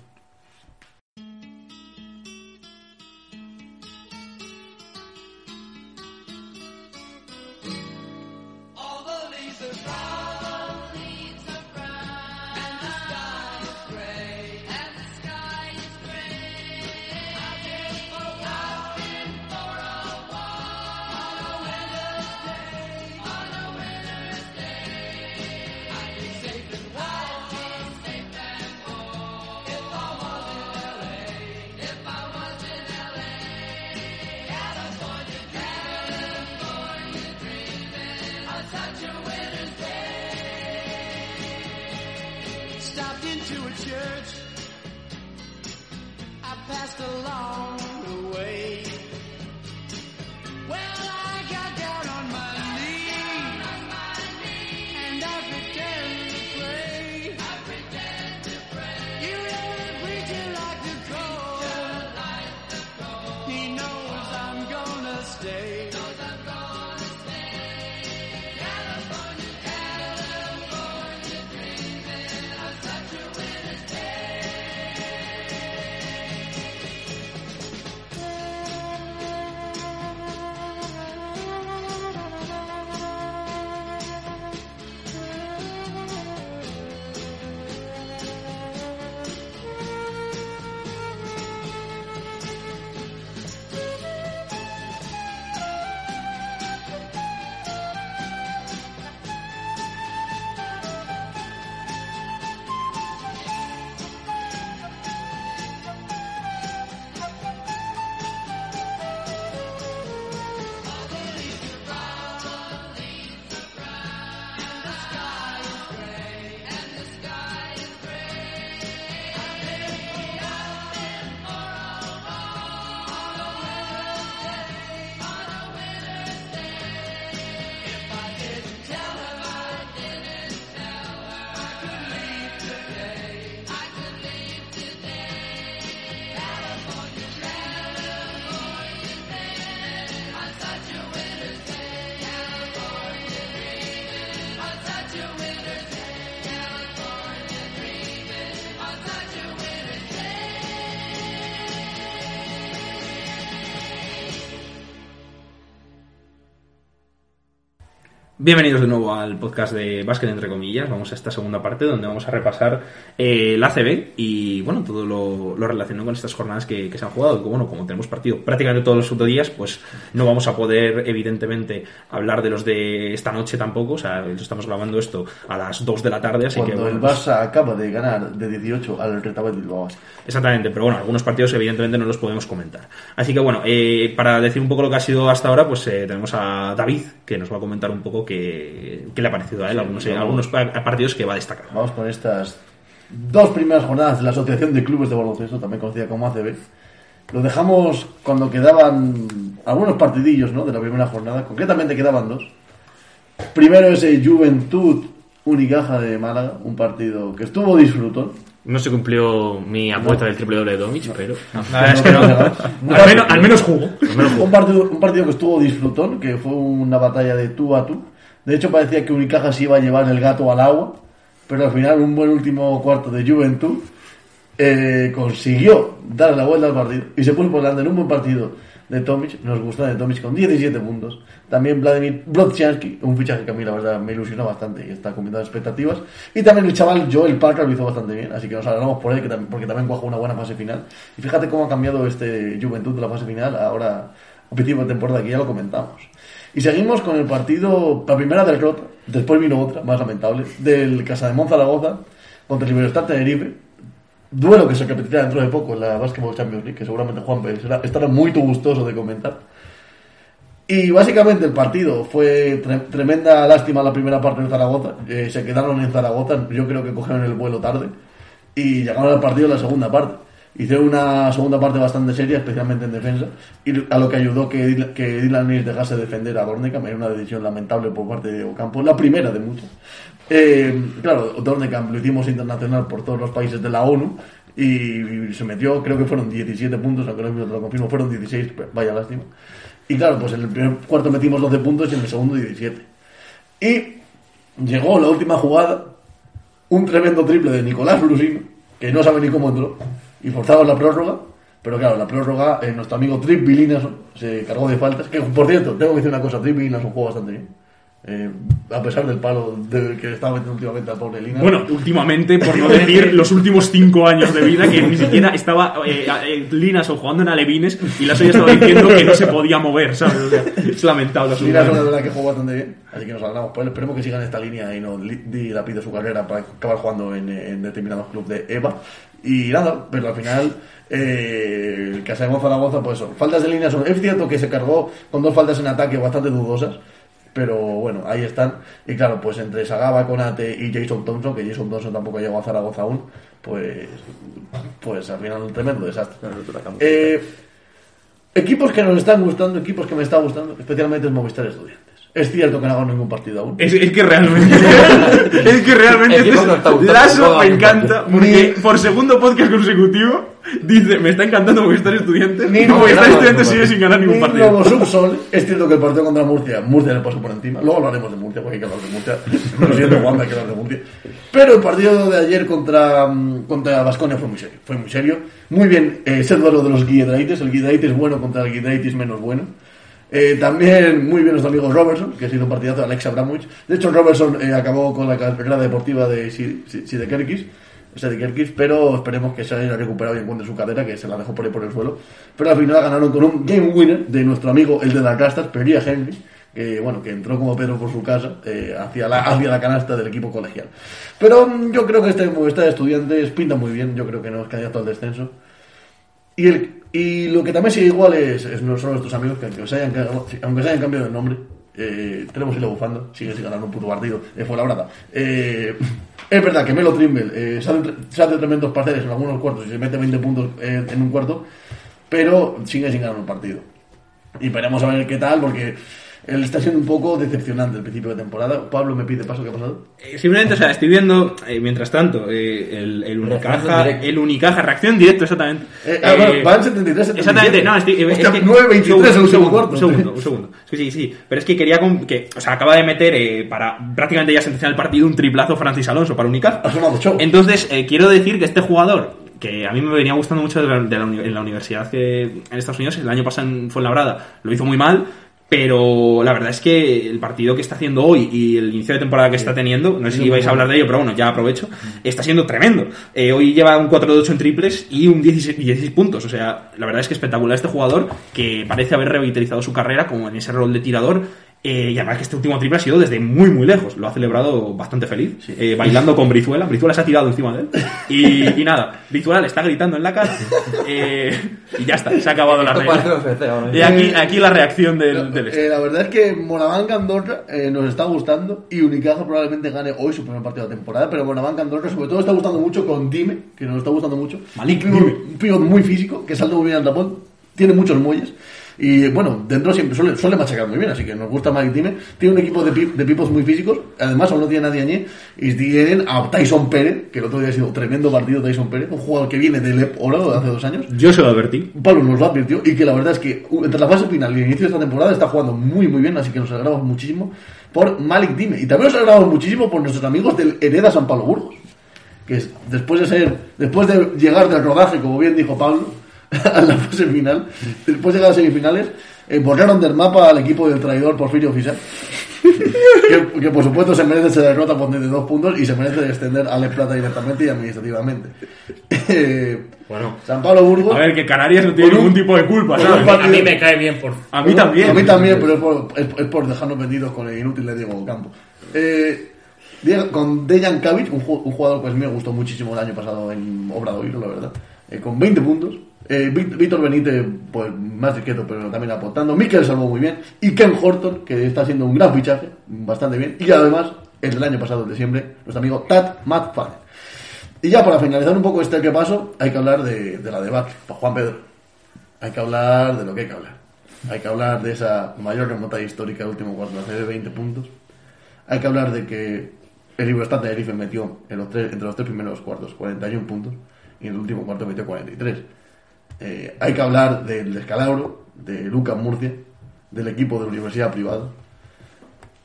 A: Bienvenidos de nuevo al podcast de Básquet entre comillas. Vamos a esta segunda parte donde vamos a repasar eh, la ACB y bueno, todo lo, lo relacionado con estas jornadas que, que se han jugado. Que bueno, como tenemos partido prácticamente todos los otros días, pues no vamos a poder evidentemente hablar de los de esta noche tampoco. O sea, estamos grabando esto a las 2 de la tarde, así
B: Cuando
A: que bueno,
B: el
A: pues-
B: Barça acaba de ganar de 18 al Retabet Bilbao.
A: Exactamente, pero bueno, algunos partidos evidentemente no los podemos comentar. Así que bueno, eh, para decir un poco lo que ha sido hasta ahora, pues eh, tenemos a David, que nos va a comentar un poco qué, qué le ha parecido a él, algunos, eh, algunos pa- partidos que va a destacar.
B: Vamos con estas dos primeras jornadas de la Asociación de Clubes de Baloncesto, también conocida como ACB. Lo dejamos cuando quedaban algunos partidillos ¿no? de la primera jornada, concretamente quedaban dos. Primero ese Juventud Unicaja de Málaga, un partido que estuvo disfrutón.
D: No se cumplió mi apuesta del triple doble de Domic, pero.
A: Es que no. al, menos, al menos jugó.
B: un, partido, un partido que estuvo disfrutón, que fue una batalla de tú a tú. De hecho, parecía que Unicaja se iba a llevar el gato al agua, pero al final, un buen último cuarto de Juventud eh, consiguió dar la vuelta al partido y se puso por delante en un buen partido de Tomic. Nos gustó de Tomic con 17 puntos. También Vladimir Brodshansky, un fichaje que a mí la verdad me ilusionó bastante y está cumpliendo expectativas. Y también el chaval Joel Parker lo hizo bastante bien, así que nos alegramos por él que tam- porque también cuajó una buena fase final. Y fíjate cómo ha cambiado este Juventud de la fase final ahora principio de temporada, que ya lo comentamos. Y seguimos con el partido, la primera derrota, después vino otra, más lamentable, del Casa de contra el Libertad Tenerife. Duelo que se repetirá dentro de poco en la Basketball Champions League, que seguramente Juan Pérez estará muy gustoso de comentar. Y básicamente el partido fue tre- tremenda lástima la primera parte de Zaragoza. Eh, se quedaron en Zaragoza, yo creo que cogieron el vuelo tarde. Y llegaron al partido en la segunda parte. Hicieron una segunda parte bastante seria, especialmente en defensa. Y a lo que ayudó que, que Dylan Mills dejase defender a Dornecam. Era una decisión lamentable por parte de Ocampo. La primera de muchas. Eh, claro, Dornecam lo hicimos internacional por todos los países de la ONU. Y, se metió, creo que fueron 17 puntos, aunque no lo confirmo, fueron 16, vaya lástima. Y claro, pues en el cuarto metimos 12 puntos y en el segundo 17. Y llegó la última jugada, un tremendo triple de Nicolás Brusino, que no sabe ni cómo entró, y forzamos la prórroga. Pero claro, la prórroga, eh, nuestro amigo Trip Vilinason se cargó de faltas. Que por cierto, tengo que decir una cosa: Trip Vilinason jugó bastante bien. Eh, a pesar del palo del que estaba metiendo últimamente al pobre Lina.
A: Bueno, últimamente, por no decir los últimos cinco años de vida, que ni siquiera estaba eh, eh, Linas o jugando en Alevines y la suya estaba diciendo que no se podía mover, ¿sabes? O sea, es lamentable.
B: Linason, la verdad que jugó bastante bien. Así que nos por él. Esperemos que siga en esta línea y no dilapide su carrera para acabar jugando en, en determinados clubes de EVA. Y nada, pero al final, eh, el Casa de Zaragoza, pues eso, faltas de línea. Es cierto que se cargó con dos faltas en ataque bastante dudosas. Pero bueno, ahí están. Y claro, pues entre Sagaba, Conate y Jason Thompson, que Jason Thompson tampoco llegó a Zaragoza aún, pues, pues al final un tremendo desastre. Eh, equipos que nos están gustando, equipos que me están gustando, especialmente el Movistar Estudiantes. Es cierto que no hago ningún partido aún.
A: Es, es que realmente. es que realmente. Este-
C: gustando,
A: Lasso me encanta porque por segundo podcast consecutivo dice: Me está encantando Movistar Estudiantes.
B: Ni
A: Y Movistar
C: nada,
A: Estudiantes
C: no,
A: sigue
C: no.
A: sin ganar ningún
B: Ni
A: partido.
B: Lobo Subsol, es cierto que el partido contra Murcia, Murcia le pasó por encima. Luego hablaremos de Murcia, porque hay que hablar de Murcia. Lo siento, Juan, hay que hablar de Murcia. Pero el partido de ayer contra, mm, contra Basconia fue muy serio. Fue muy serio. Muy bien, eh, duelo de los Guiedraites. El Guiedraitis bueno contra el Guiedraitis menos bueno. Eh, también muy bien nuestro amigo Robertson, que ha sido un partidazo de Alex Abramovich. De hecho, Robertson eh, acabó con la carrera deportiva de Si- Si- Sidekerkis, Sidekerkis, pero esperemos que se haya recuperado y encuentre su cadera, que se la dejó por ahí por el suelo. Pero al final ganaron con un game winner de nuestro amigo, el de las castas, Pería Henry, que bueno, que entró como Pedro por su casa eh, hacia, la, hacia la canasta del equipo colegial. Pero mm, yo creo que este Movistar de estudiantes pinta muy bien, yo creo que no es candidato al descenso. Y, el, y lo que también sigue igual es, es no son nuestros amigos que aunque se hayan, aunque se hayan cambiado de nombre, eh, tenemos hilo bufando, sigue sin ganar un puto partido, eh, fue la brada. Eh, es verdad que Melo Trimble eh, se hace tremendos parciales en algunos cuartos y se mete 20 puntos eh, en un cuarto, pero sigue sin ganar un partido. Y veremos a ver qué tal, porque está siendo un poco decepcionante el principio de temporada. Pablo me pide paso, ¿qué ha pasado?
A: Eh, Simplemente, o sea, estoy viendo, eh, mientras tanto, eh, el, el Unicaja, el Unicaja, reacción directo, exactamente.
B: Eh, ah, bueno, van 73, 77.
A: Exactamente, no, estoy, eh,
B: Hostia,
A: es que,
B: 9, 23 en un
A: un
B: segundo cuarto.
A: un segundo, un segundo. Sí, sí, sí. Pero es que quería, que, o sea, acaba de meter eh, para prácticamente ya sentenciar el partido un triplazo Francis Alonso para Unicaja.
B: Ha sonado show.
A: Entonces, eh, quiero decir que este jugador, que a mí me venía gustando mucho de la- de la en la universidad que, en Estados Unidos, el año pasado en Fuenlabrada, lo hizo muy mal, Pero la verdad es que el partido que está haciendo hoy y el inicio de temporada que está teniendo, no sé si vais a hablar de ello, pero bueno, ya aprovecho, está siendo tremendo. Eh, hoy lleva un 4 de 8 en triples y un 16, 16 puntos. O sea, la verdad es que espectacular este jugador que parece haber revitalizado su carrera como en ese rol de tirador. Eh, y además que este último triple ha sido desde muy muy lejos. Lo ha celebrado bastante feliz, eh, bailando con Brizuela. Brizuela se ha tirado encima de él. Y, y nada, Brizuela le está gritando en la cara. eh, y ya está, se ha acabado la regla. Y aquí, aquí la reacción del, del este.
B: Eh, la verdad es que Morabanca Andorra eh, nos está gustando y Unicaja probablemente gane hoy su primer partido de la temporada, pero Morabanca Andorra sobre todo está gustando mucho con Dime, que nos está gustando mucho.
A: Malik
B: un un muy físico, que salta muy bien al tapón, tiene muchos muelles. Y bueno, dentro siempre suele, suele machacar muy bien, así que nos gusta Malik Dime. Tiene un equipo de, pi- de pipos muy físicos, además aún no tiene nadie añé, y tienen a Tyson Pérez, que el otro día ha sido un tremendo partido Tyson Pérez, un jugador que viene del Oro de hace dos años.
A: Yo se lo advertí.
B: Pablo nos lo advirtió y que la verdad es que uh, entre la fase final y el inicio de esta temporada está jugando muy muy bien, así que nos alegramos muchísimo por Malik Dime. Y también nos alegramos muchísimo por nuestros amigos del Hereda San Pablo Burgos, que es, después de ser, después de llegar del rodaje, como bien dijo Pablo, a la fase final, después de llegar a las semifinales, eh, borraron del mapa al equipo del traidor Porfirio Fischer. que, que por supuesto se merece esa derrota por de dos puntos y se merece descender a Le Plata directamente y administrativamente. Eh,
D: Bueno,
B: San Pablo Burgos.
A: A ver, que Canarias no tiene
B: un-
A: ningún tipo de culpa,
D: a mí,
B: partido-
D: a mí me cae bien por...
A: A mí también.
B: A mí también, pero es por, es, es por dejarnos vendidos con el inútil de Diego Campo. Eh, Diego- con Dejan Kavic, un, ju- un jugador que a mí me gustó muchísimo el año pasado en Obradoiro, la verdad. Eh, con 20 puntos. Eh, Víct- Víctor Benítez, pues más discreto, pero también aportando. Mikel salvó muy bien. Y Ken Horton, que está haciendo un gran fichaje, bastante bien. Y además, el año pasado, el de siempre, nuestro amigo Tat McFadden. Y ya para finalizar un poco este que paso, hay que hablar de, de la debacle. Pues Juan Pedro, hay que hablar de lo que hay que hablar. Hay que hablar de esa mayor remontada histórica del último cuarto, de 20 puntos. Hay que hablar de que el de Tenerife metió en los tres- entre los tres primeros cuartos 41 puntos y en el último cuarto metió 43. Eh, hay que hablar del descalabro de Lucas Murcia, del equipo de la universidad privada.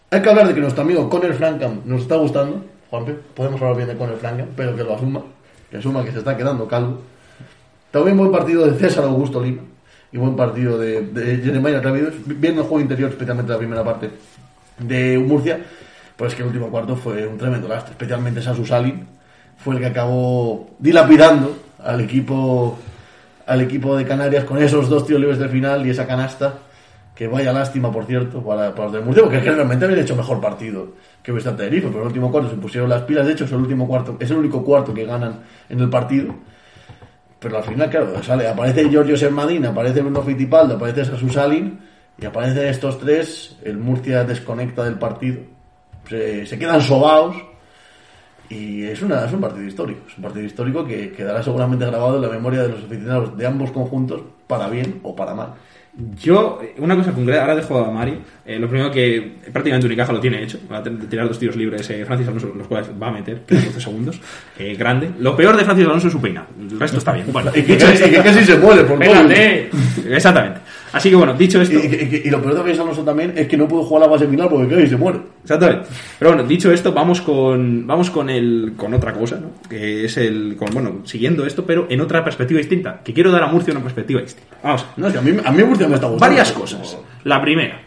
B: Hay que hablar de que nuestro amigo Conor Frankham nos está gustando. Juanpe, podemos hablar bien de Conor Frankham, pero que lo asuma, que asuma que se está quedando calvo. También buen partido de César Augusto Lima y buen partido de, de Jeremiah Rávidos, viendo el juego interior, especialmente la primera parte de Murcia, pues que el último cuarto fue un tremendo lastre, especialmente Sasu Salin fue el que acabó dilapidando al equipo al equipo de Canarias con esos dos tiros libres del final y esa canasta que vaya lástima por cierto para, para los de Murcia porque es que realmente habían hecho mejor partido que Vestal Tenerife pero el último cuarto se pusieron las pilas de hecho es el último cuarto es el único cuarto que ganan en el partido. Pero al final, claro, sale, aparece Giorgio Sermadín, aparece Bruno Fittipaldo, aparece Sasu Salin y aparecen estos tres, el Murcia desconecta del partido, se, se quedan sobaos y es, una, es un partido histórico, es un partido histórico que quedará seguramente grabado en la memoria de los aficionados de ambos conjuntos, para bien o para mal.
A: Yo, eh, una cosa concreta, ahora dejo a Mario. Eh, lo primero que prácticamente Unicaja lo tiene hecho. Va a tirar dos tiros libres. Eh, Francis Alonso, los cuales va a meter, que 12 segundos. Eh, grande. Lo peor de Francis Alonso es su peinado. El resto está bien. Bueno,
B: Y que, casi se muere por.
D: ¡Pégate!
A: exactamente. Así que bueno, dicho esto.
B: Y, y- y- y lo peor de Luis Alonso también es que no pudo jugar la base final porque casi se muere.
A: Exactamente. Pero bueno, dicho esto, vamos con vamos con el con otra cosa, ¿no? Que es el con, bueno, siguiendo esto, pero en otra perspectiva distinta, que quiero dar a Murcia una perspectiva distinta. Vamos.
B: No, es a mí, a mí Murcia me está gustando.
A: Varias cosas. La primera,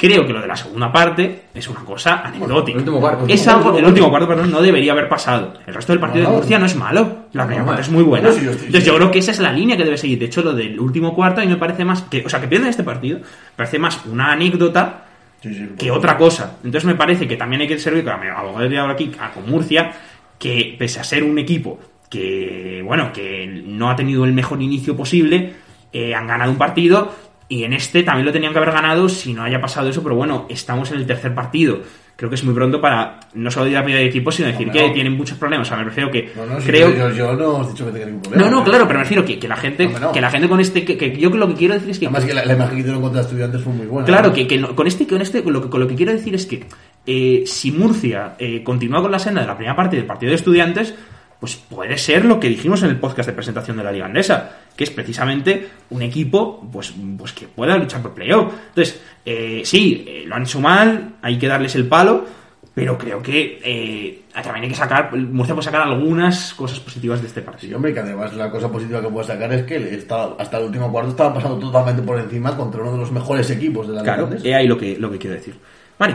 A: creo que lo de la segunda parte es una cosa anecdótica.
C: el último cuarto.
A: Es algo, el último cuarto, perdón, no debería haber pasado. El resto del partido
B: No,
A: de. Murcia no es malo. La primera
C: no,
A: parte es muy buena.
B: no, sí, yo estoy-
A: Entonces yo creo que esa es la línea que debe seguir. De hecho, lo del último cuarto a mí me parece más que, o sea, que pierden este partido, parece más una anécdota
B: Sí, sí.
A: que otra cosa. Entonces me parece que también hay que servir abogado de ahora aquí a- con Murcia, que pese a ser un equipo que, bueno, que no ha tenido el mejor inicio posible, eh, han ganado un partido y en este también lo tenían que haber ganado si no haya pasado eso, pero bueno, estamos en el tercer partido. Creo que es muy pronto para no solo ir a pedir equipo, sino decir
B: No,
A: que
B: no.
A: tienen muchos problemas. O sea, me refiero que
B: No,
A: creo...
B: yo, yo no he dicho que tenga ningún problema.
A: No, no, claro, pero me refiero que, que la gente, que la gente con este, que, que yo lo que quiero decir es que
B: Además que la, la imagen que hicieron contra estudiantes fue muy buena.
A: Claro, que, que no- con este, con este, con lo que, con lo que quiero decir es que eh, si Murcia eh, continúa con la senda de la primera parte del partido de estudiantes, pues puede ser lo que dijimos en el podcast de presentación de la Liga Andesa, que es precisamente un equipo pues, pues que pueda luchar por playoff. Entonces, eh, sí, eh, lo han hecho mal, hay que darles el palo, pero creo que eh, también hay que sacar, Murcia puede sacar algunas cosas positivas de este
B: Sí,
A: partido.
B: hombre, que además la cosa positiva que puede sacar es que está- hasta el último cuarto estaban pasando totalmente por encima contra uno de los mejores equipos de la
A: Claro,
B: Liga
A: es ahí lo que, lo que quiero decir. Mari,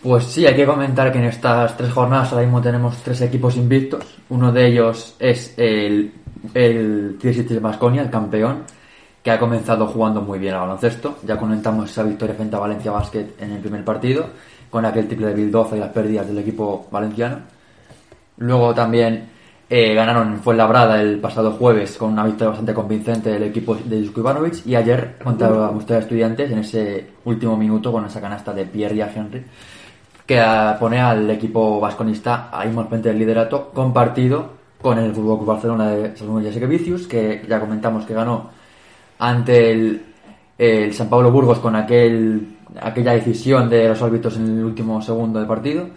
C: Pues sí, hay que comentar que en estas tres jornadas ahora mismo tenemos tres equipos invictos. Uno de ellos es el, el City de Basconia, el campeón, que ha comenzado jugando muy bien al baloncesto. Ya comentamos esa victoria frente a Valencia Basket en el primer partido, con aquel triple de Bildoza y las pérdidas del equipo valenciano. Luego también eh, ganaron en Fuenlabrada el pasado jueves con una victoria bastante convincente del equipo de Dusko Ivanovic y ayer contra la Mustera Estudiantes en ese último minuto con esa canasta de Pierre y a Henry que ah, pone al equipo vasconista ahí mismo al frente del liderato compartido con el Fútbol Club Barcelona de Salomón Vicius que ya comentamos que ganó ante el, el San Pablo Burgos con aquel aquella decisión de los árbitros en el último segundo del partido.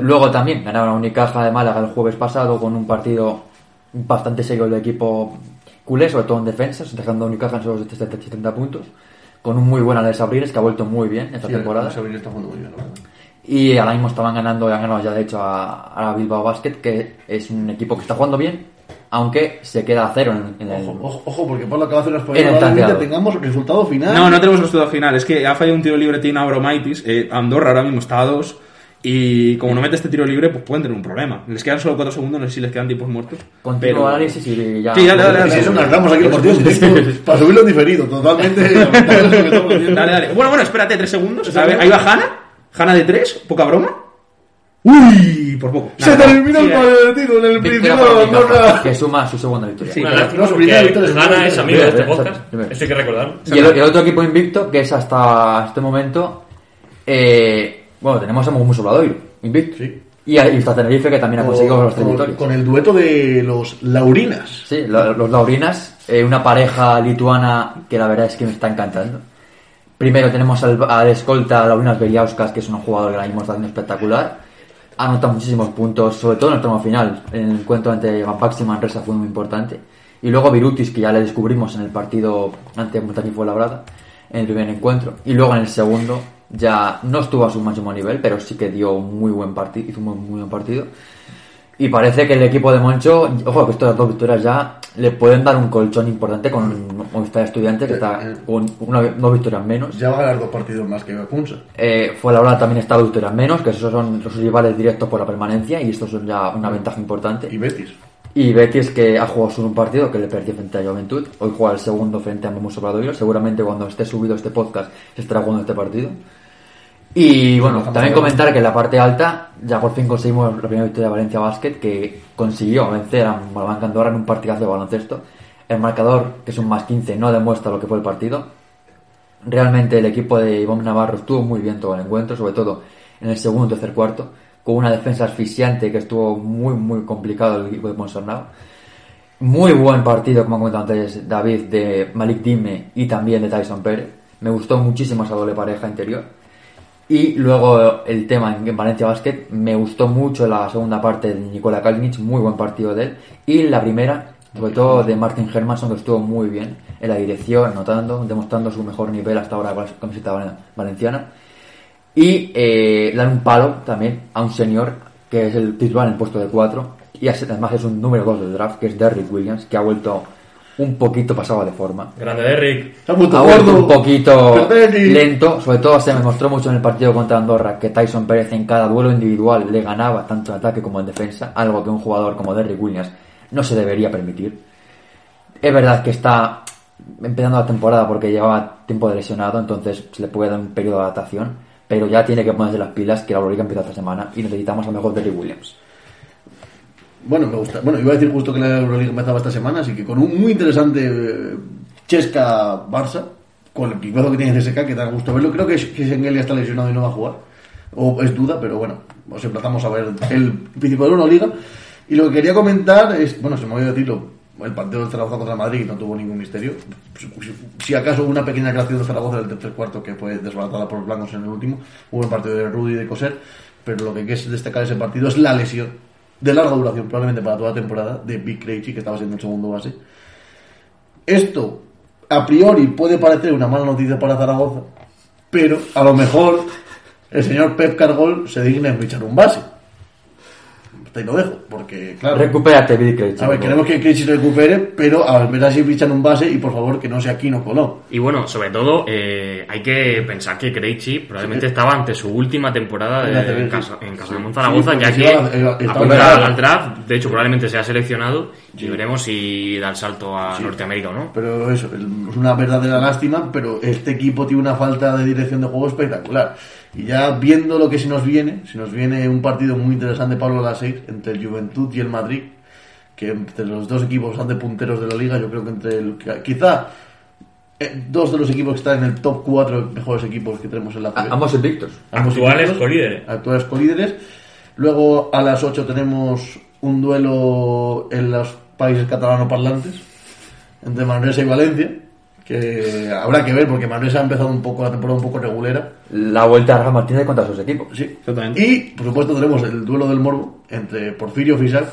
C: Luego también ganaron a Unicaja de Málaga el jueves pasado con un partido bastante serio del equipo culé, sobre todo en defensas, dejando a Unicaja en solo 70 puntos, con un muy buen Alex Abriles que ha vuelto muy bien esta
B: Sí,
C: temporada.
B: Sabrina está jugando muy bien, la verdad.
C: Y ahora mismo estaban ganando, han ganado ya de hecho a, a Bilbao Basket, que es un equipo que está jugando bien, aunque se queda a cero en, en el...
B: Ojo, ojo, ojo, porque por lo que va a hacer las
C: En el
B: probablemente tengamos resultado final.
A: no, no tenemos resultado final. Es que ha fallado un tiro libre, tiene Abromaitis. Eh, Andorra ahora mismo está a dos. Y como no mete este tiro libre, pues pueden tener un problema. Les quedan solo 4 segundos, no sé si les quedan tiempos muertos.
C: Continuo
A: pero-
C: análisis y ya...
A: Sí, dale, dale, dale.
B: si eso narramos aquí para subirlo en diferido, totalmente.
A: Dale, dale. Bueno, bueno, espérate, 3 segundos. A ver, ahí va Hanna. Hanna de 3, poca broma. Uy, por poco.
B: Se terminó el
A: sigue.
B: partido en el principio
C: que suma su segunda victoria.
A: Sí,
B: no, su primera victoria,
D: Hanna es amigo de este podcast. Eso hay que recordarlo.
C: Y el, el otro equipo invicto, que es hasta este momento, eh, bueno, tenemos a Mogumus Obradoiro, invicto.
B: Sí.
C: Y, está Tenerife, que también ha conseguido los tres
B: con,
C: victorias.
B: con el dueto de los Laurinas.
C: Sí, lo- los Laurinas, eh, una pareja lituana que la verdad es que me está encantando. Primero tenemos al, al escolta Laurinas Beliauskas, que es un jugador que ahora mismo está haciendo espectacular. Ha anotado muchísimos puntos, sobre todo en el tramo final. En el encuentro ante Van y Manresa fue muy importante. Y luego Virutis, que ya le descubrimos en el partido ante Montañi Labrada en el primer encuentro. Y luego en el segundo ya no estuvo a su máximo nivel, pero sí que dio un muy buen partido, hizo un muy buen partido. Y parece que el equipo de Moncho, ojo, que estas dos victorias ya le pueden dar un colchón importante con Movistar Estudiantes, que está con una, dos victorias menos.
B: Ya va a ganar dos partidos más que Kunsa.
C: Eh, fue la hora también está dos victorias menos, que esos son los rivales directos por la permanencia, y estos son ya una ventaja importante.
B: Y Betis.
C: Y Betis que ha jugado solo un partido que le perdió frente a Juventud. Hoy juega el segundo frente a Momus Obradoiro. Seguramente cuando esté subido este podcast se estará jugando este partido. Y bueno, también comentar que en la parte alta ya por fin conseguimos la primera victoria de Valencia Basket que consiguió vencer a Malamanca Andorra en un partidazo de baloncesto. El marcador, que es un más 15, no demuestra lo que fue el partido. Realmente el equipo de Iván Navarro estuvo muy bien todo el encuentro, sobre todo en el segundo y tercer cuarto, con una defensa asfixiante que estuvo muy, muy complicado el equipo de Monsornau. Muy buen partido, como ha comentado antes David, de Malik Dime y también de Tyson Pérez. Me gustó muchísimo esa doble pareja interior. Y luego el tema en Valencia Basket, me gustó mucho la segunda parte de Nikola Kalinic, muy buen partido de él. Y la primera, sobre todo de Martin Hermanson, que estuvo muy bien en la dirección, anotando, demostrando su mejor nivel hasta ahora con la camiseta val- valenciana. Y eh, dar un palo también a un señor que es el titular en el puesto de 4 y además es un número 2 del draft, que es Derrick Williams, que ha vuelto un poquito pasado de forma.
D: Grande Derrick.
B: Se ha puesto
C: Ha vuelto
B: gordo.
C: un poquito lento, sobre todo se me mostró mucho en el partido contra Andorra que Tyson Pérez en cada duelo individual le ganaba tanto en ataque como en defensa, algo que un jugador como Derrick Williams no se debería permitir. Es verdad que está empezando la temporada porque llevaba tiempo de lesionado, entonces se le puede dar un periodo de adaptación, pero ya tiene que ponerse las pilas que la Euroliga empieza esta semana y necesitamos a lo mejor Derrick Williams.
B: Bueno, me gusta. Bueno, iba a decir justo que la Euroliga empezaba esta semana, así que con un muy interesante eh, Chesca-Barça, con el pipazo que tiene CSK, que da gusto verlo. Creo que, Schengelia está lesionado y no va a jugar. O es duda, pero bueno, os emplazamos a ver el principio de la Euroliga. Y lo que quería comentar es, bueno, se me olvidó decirlo, el partido del Zaragoza contra Madrid no tuvo ningún misterio. Si acaso una pequeña creación de Zaragoza del tercer cuarto que fue desbaratada por los blancos en el último, hubo un partido de Rudy y de Coser, pero lo que hay que destacar de ese partido es la lesión de larga duración, probablemente para toda la temporada, de Big Krejci, que estaba siendo el segundo base. Esto, a priori, puede parecer una mala noticia para Zaragoza, pero a lo mejor el señor Pep Cargol se digna en fichar un base. Hasta ahí lo dejo, porque, claro.
C: Recupérate, Billy Craig.
B: A ver, queremos que Krejci recupere, pero a ver si fichan un base y por favor que no sea Kino Colón.
D: Y bueno, sobre todo, eh, hay que pensar que Krejci probablemente estaba ante su última temporada
B: En
D: de,
B: sí.
D: casa, en Casa de
B: Sí,
D: Monzaragoza,
B: porque
D: ya que
B: estaba
D: apunta al draft, de hecho probablemente sea seleccionado y veremos si da el salto a Norteamérica o no.
B: Pero eso, es una verdadera lástima, pero este equipo tiene una falta de dirección de juego espectacular. Y ya viendo lo que se nos viene, se nos viene un partido muy interesante, Pablo a las 6, entre el Juventud y el Madrid, que entre los dos equipos bastante punteros de la liga, yo creo que entre el, que- quizá eh, dos de los equipos que están en el top 4 mejores equipos que tenemos en la CB.
C: Ambos invictos.
B: Ambos
D: Actuales colíderes.
B: Actuales colíderes. Luego a las 8 tenemos un duelo en los países catalano parlantes entre Manresa y Valencia. Que habrá que ver porque Manresa ha empezado un poco la temporada un poco regulera.
C: La vuelta a Rafa Martínez contra sus equipos.
B: Sí.
A: Exactamente.
B: Y por supuesto tenemos el duelo del Morbo entre Porfirio Fisac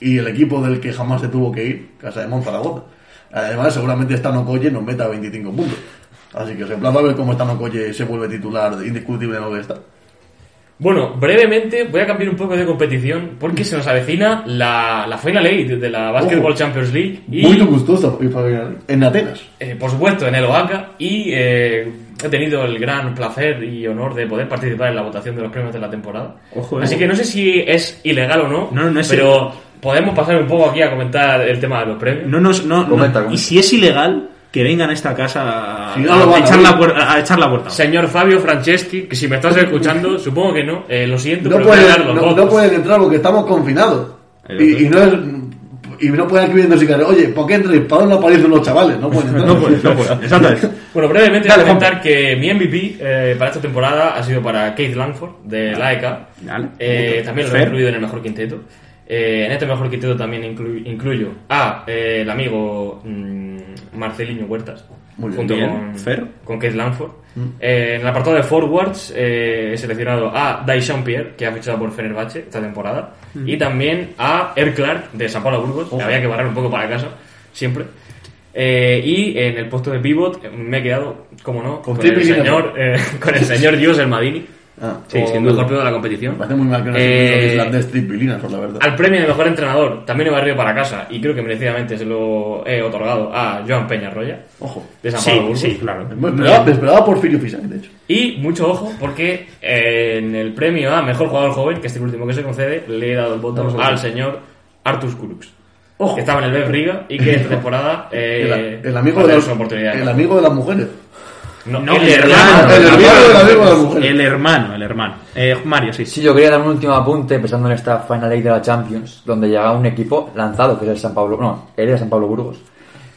B: y el equipo del que jamás se tuvo que ir, Casa de Monzaragoza. Además, seguramente Stano Colle nos meta 25 puntos. Así que se emplaza a ver cómo Stano Colle se vuelve titular indiscutible en el está.
D: Bueno, brevemente voy a cambiar un poco de competición porque se nos avecina la, la Final Eight de la Basketball
B: Ojo.
D: Champions League y,
B: Muy gustoso en Atenas.
D: eh, por supuesto, en el OACA y eh, he tenido el gran placer y honor de poder participar en la votación de los premios de la temporada.
A: Ojo, eh.
D: Así que no sé si es ilegal o no,
A: No, no es
D: pero
A: ilegal.
D: podemos pasar un poco aquí a comentar el tema de los premios.
A: No nos, no, no-
C: Comenta, comenta.
A: Y si es ilegal, que vengan a esta casa a,
B: Si a
A: echar, la a echar la puerta.
D: Señor Fabio Franceschi, que si me estás escuchando, supongo que no, eh, lo siento,
B: No
D: pero
B: pueden,
D: los
B: no, no pueden entrar porque estamos confinados.
A: El
B: Y, y no es, y no pueden aquí viendo sicarios. Oye, ¿por qué entréis? ¿Para dónde aparecen los chavales? No pueden entrar.
A: No puede, no puede. Exactamente.
D: Bueno, brevemente
A: Dale,
D: voy a comentar que mi MVP eh, para esta temporada ha sido para Keith Langford de la ECA.
A: Vale.
D: Eh, también lo he incluido en el mejor quinteto. Eh, en este mejor quinteto también inclu- incluyo a eh, el amigo mm, Marcelinho Huertas.
B: Muy
D: junto
A: Bien,
D: con, con Keith Langford. Eh, en el apartado de forwards he seleccionado a Daishan Pierre, que ha fichado por Fenerbahce esta temporada. Y también a Er Clark de San Pablo Burgos, que había que barrer un poco para casa, siempre. Y en el puesto de pivot me he quedado, como no,
B: Con
D: con, el señor, con el señor Dios el Madini.
B: Ah,
A: Sí, sin
D: mejor
A: duda.
D: de la competición.
B: me parece muy mal que no
D: Eh,
B: islandés por la verdad.
D: al premio de mejor entrenador también he barrido para casa y creo que merecidamente se lo he otorgado a Joan Peñarroya
B: Ojo.
D: de San Pablo
A: sí, claro.
B: Me esperaba, Porfirio Fisac, de hecho.
D: Y mucho ojo porque eh, en el premio a mejor jugador joven, que es el último que se concede, le he dado el voto
B: Vamos
D: al señor Artus Kurux.
B: Ojo.
D: Que estaba en el Bev Riga y que esta temporada eh,
B: el, el amigo de las,
D: su oportunidad.
B: el amigo de las mujeres.
D: No,
A: No,
D: el,
A: el
D: hermano.
A: hermano.
B: El hermano.
A: El hermano, el hermano. Eh, Mario, sí.
C: Sí, yo quería dar un último apunte pensando en esta Final Eight de la Champions, donde llega un equipo lanzado, que es el San Pablo, no, el de San Pablo Burgos,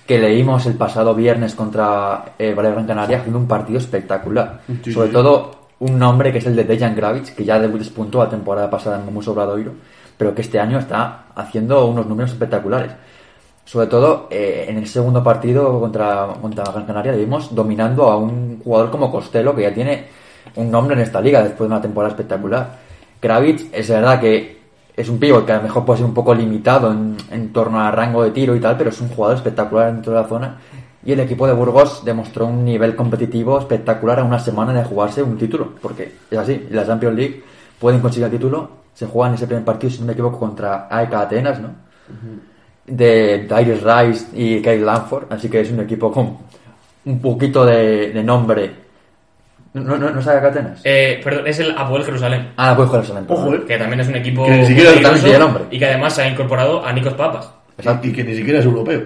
C: que leímos el pasado viernes contra eh, Valencia Gran Canaria haciendo un partido espectacular.
B: Sí,
C: Sobre
B: sí.
C: todo un nombre que es el de Dejan Gravic, que ya despuntó la temporada pasada en Momus Obradoiro, pero que este año está haciendo unos números espectaculares. Sobre todo eh, en el segundo partido contra, contra Gran Canaria le vimos dominando a un jugador como Costello que ya tiene un nombre en esta liga después de una temporada espectacular. Kravic es verdad que es un pívot que a lo mejor puede ser un poco limitado en, en torno al rango de tiro y tal, pero es un jugador espectacular dentro de la zona. Y el equipo de Burgos demostró un nivel competitivo espectacular a una semana de jugarse un título, porque es así, en la Champions League pueden conseguir el título, se juegan ese primer partido, si no me equivoco, contra AEK Atenas, ¿no? De Darius Rice y Kyle Lanford, así que es un equipo con un poquito de, de nombre. ¿No, no, no sabe a Atenas?
D: Eh, perdón, es el Apoel Jerusalén.
C: Ah, pues Jerusalén.
B: Ojo, eh.
D: Que también es un equipo
B: Que ni siquiera
D: muy
C: también
D: peligroso
C: tiene nombre.
D: y que además se ha incorporado a Nikos Papas.
C: Exacto.
B: Y que ni siquiera es europeo.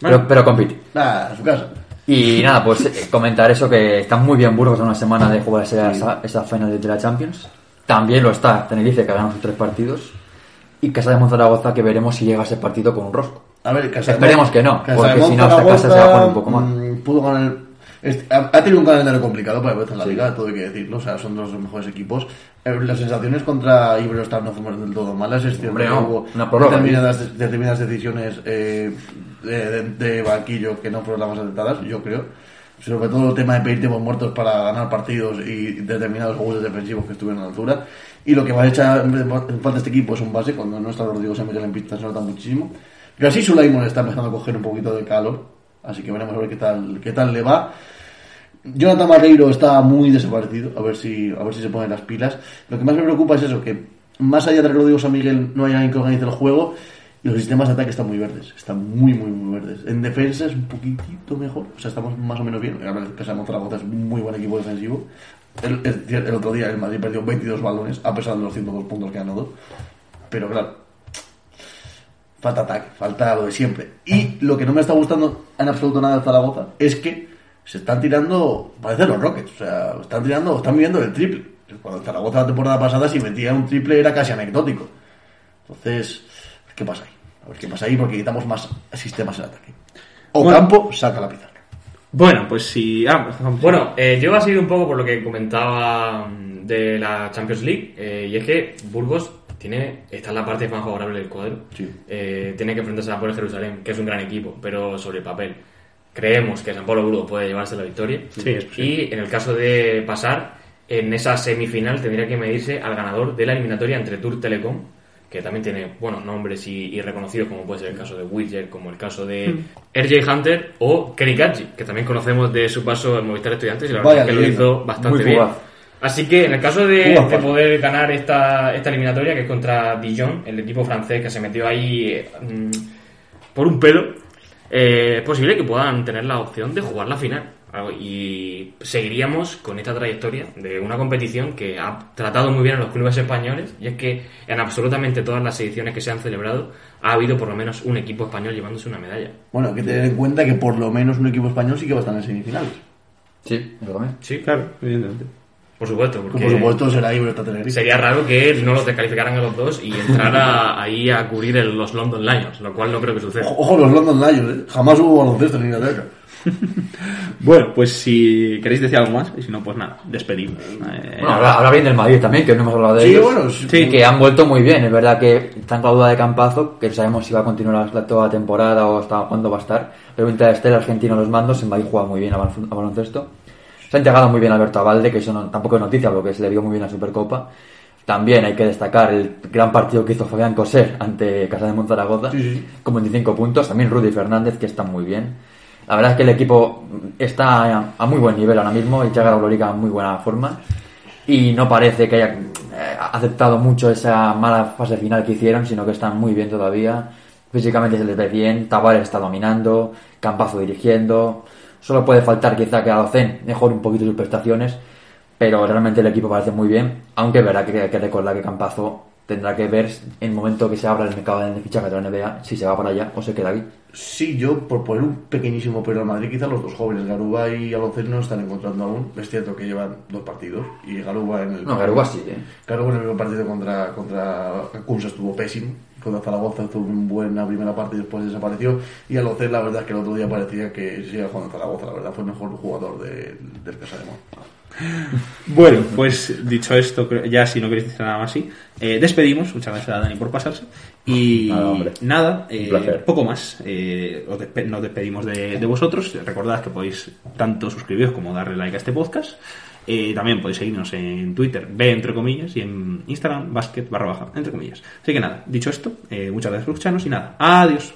C: Pero, pero compite.
B: Nada, a su casa.
C: Y nada, pues eh, comentar eso que está muy bien Burgos a una semana de jugar esa, esa, esa final de la Champions. También lo está Tenerife que ha ganado sus tres partidos. Y Casa de Monzaragoza que veremos si llega a ese partido con un rosco.
B: A ver, Casa de
C: Esperemos
B: Mon-
C: que no,
B: Casa
C: porque
B: de
C: si no, esta casa se va a poner un poco mal.
B: mm, Pudo ganar. este- ha, ha tenido un calendario complicado para empezar la liga, todo hay que decirlo. O sea, son dos de los mejores equipos. Eh, Las sensaciones contra Iberostar no fueron del todo malas. Es cierto
C: Hombre,
B: que hubo
C: una prórroga,
B: determinadas, determinadas decisiones eh, de, de- de banquillo que no fueron las más acertadas, yo creo. Sobre todo el tema de pedir tiempos muertos para ganar partidos y determinados juegos defensivos que estuvieron a la altura. Y lo que va a echar en falta este equipo es un base. Cuando no está Rodrigo Samuel en pista se nota muchísimo. Gassi Sulaimon está empezando a coger un poquito de calor. Así que veremos a ver qué tal, qué tal le va. Jonathan Barreiro está muy desaparecido, a ver si a ver si se ponen las pilas. Lo que más me preocupa es eso, que más allá de Rodrigo San Miguel no hay alguien que organice el juego los sistemas de ataque están muy verdes, están muy muy muy verdes. En defensa es un poquitito mejor, o sea, estamos más o menos bien. A pesar de Zaragoza es muy buen equipo defensivo. El, otro día el Madrid perdió 22 balones a pesar de los 102 puntos que ganó. Pero claro, falta ataque, falta lo de siempre. Y lo que no me está gustando en absoluto nada de Zaragoza es que se están tirando, parece los Rockets, o sea, están tirando, están viviendo el triple. Cuando Zaragoza la temporada pasada si metía un triple era casi anecdótico. Entonces, ¿qué pasa ahí? A ver qué pasa ahí porque necesitamos más sistemas en ataque. O
A: Bueno.
B: campo, saca la pizarra.
A: Bueno, pues si. Ah,
D: Bueno, eh, yo iba a seguir un poco por lo que comentaba mm, de la Champions League, eh, y es que Burgos tiene, está en la parte más favorable del cuadro.
B: Sí.
D: Eh, tiene que enfrentarse a Polo Jerusalén, que es un gran equipo, pero sobre el papel. Creemos que San Pablo Burgos puede llevarse la victoria.
A: Sí, es posible.
D: y en el caso de pasar, en esa semifinal tendría que medirse al ganador de la eliminatoria entre Tour Telecom, que también tiene buenos nombres y, y reconocidos, como puede ser el caso de Widger, como el caso de
A: Hmm.
D: RJ Hunter o Kenny Gadji, que también conocemos de su paso en Movistar Estudiantes y la
B: Vaya
D: verdad es que lo hizo bastante bien. Así que en el caso de, poder ganar esta, esta eliminatoria, que es contra Dijon, el equipo francés que se metió ahí eh, mm, por un pelo, eh, es posible que puedan tener la opción de jugar la final. Algo- Y seguiríamos con esta trayectoria de una competición que ha tratado muy bien a los clubes españoles y es que en absolutamente todas las ediciones que se han celebrado ha habido por lo menos un equipo español llevándose una medalla.
B: Bueno, hay que tener en cuenta que por lo menos un equipo español sí que va a estar en semifinales.
C: Sí.
D: Sí,
A: Claro, evidentemente.
D: por supuesto.
B: Que
D: Porque
B: por supuesto será.
D: Sería raro que no los descalificaran a los dos y entrara ahí a cubrir el- los London Lions, lo cual no creo que suceda.
B: Ojo, ojo los London Lions, ¿eh? Jamás hubo baloncesto en Inglaterra.
A: Bueno, pues si queréis decir algo más, y si no, pues nada, despedimos. Eh,
C: Bueno, habla, habla bien del Madrid también, que no hemos hablado de
B: Sí,
C: ellos.
B: bueno, sí.
C: Que han vuelto muy bien. Es verdad que están con la duda de Campazo, que no sabemos si va a continuar la, toda la temporada o hasta cuándo va a estar. Pero mientras esté el argentino en los mandos, en Madrid juega muy bien a, balon- a baloncesto. Se ha integrado muy bien Alberto Abalde, que eso no- tampoco es noticia porque se le vio muy bien a Supercopa. También hay que destacar el gran partido que hizo Fabián Coser ante Casa de Monzaragoza,
B: Sí, sí.
C: con 25 puntos. También Rudy Fernández, que está muy bien. La verdad es que el equipo está a, muy buen nivel ahora mismo y llega a la en muy buena forma. Y no parece que haya eh, aceptado mucho esa mala fase final que hicieron, sino que están muy bien todavía. Físicamente se les ve bien, Tavares está dominando, Campazo dirigiendo. Solo puede faltar quizá que Alocen mejore un poquito sus prestaciones, pero realmente el equipo parece muy bien. Aunque verá que hay que recordar que Campazo tendrá que ver en el momento que se abra el mercado de fichaje de la NBA si se va para allá o se queda aquí.
B: Sí, yo por poner un pequeñísimo pero al Madrid, quizá los dos jóvenes, Garuba y Alonso no están encontrando aún. Es cierto que llevan dos partidos y Garuba en el.
C: No, Garuba sí, ¿eh?
B: Garuba en el primer partido contra, contra Kunsa estuvo pésimo. Contra Zaragoza hizo una buena primera parte y después desapareció. Y Alonso, la verdad es que el otro día parecía que sigue jugando a Zaragoza. La verdad fue el mejor jugador de- del Casa de Mon.
A: Bueno, pues dicho esto, ya si no queréis decir nada más, sí. eh, despedimos. Muchas gracias a Dani por pasarse. Y
C: Nada,
A: eh, poco más. Eh, os despe- nos despedimos de, de vosotros. Recordad que podéis tanto suscribiros como darle like a este podcast. También podéis seguirnos en Twitter, B entre comillas, y en Instagram, basket barra baja, entre comillas. Así que nada, dicho esto, eh, muchas gracias por escucharnos y nada, adiós.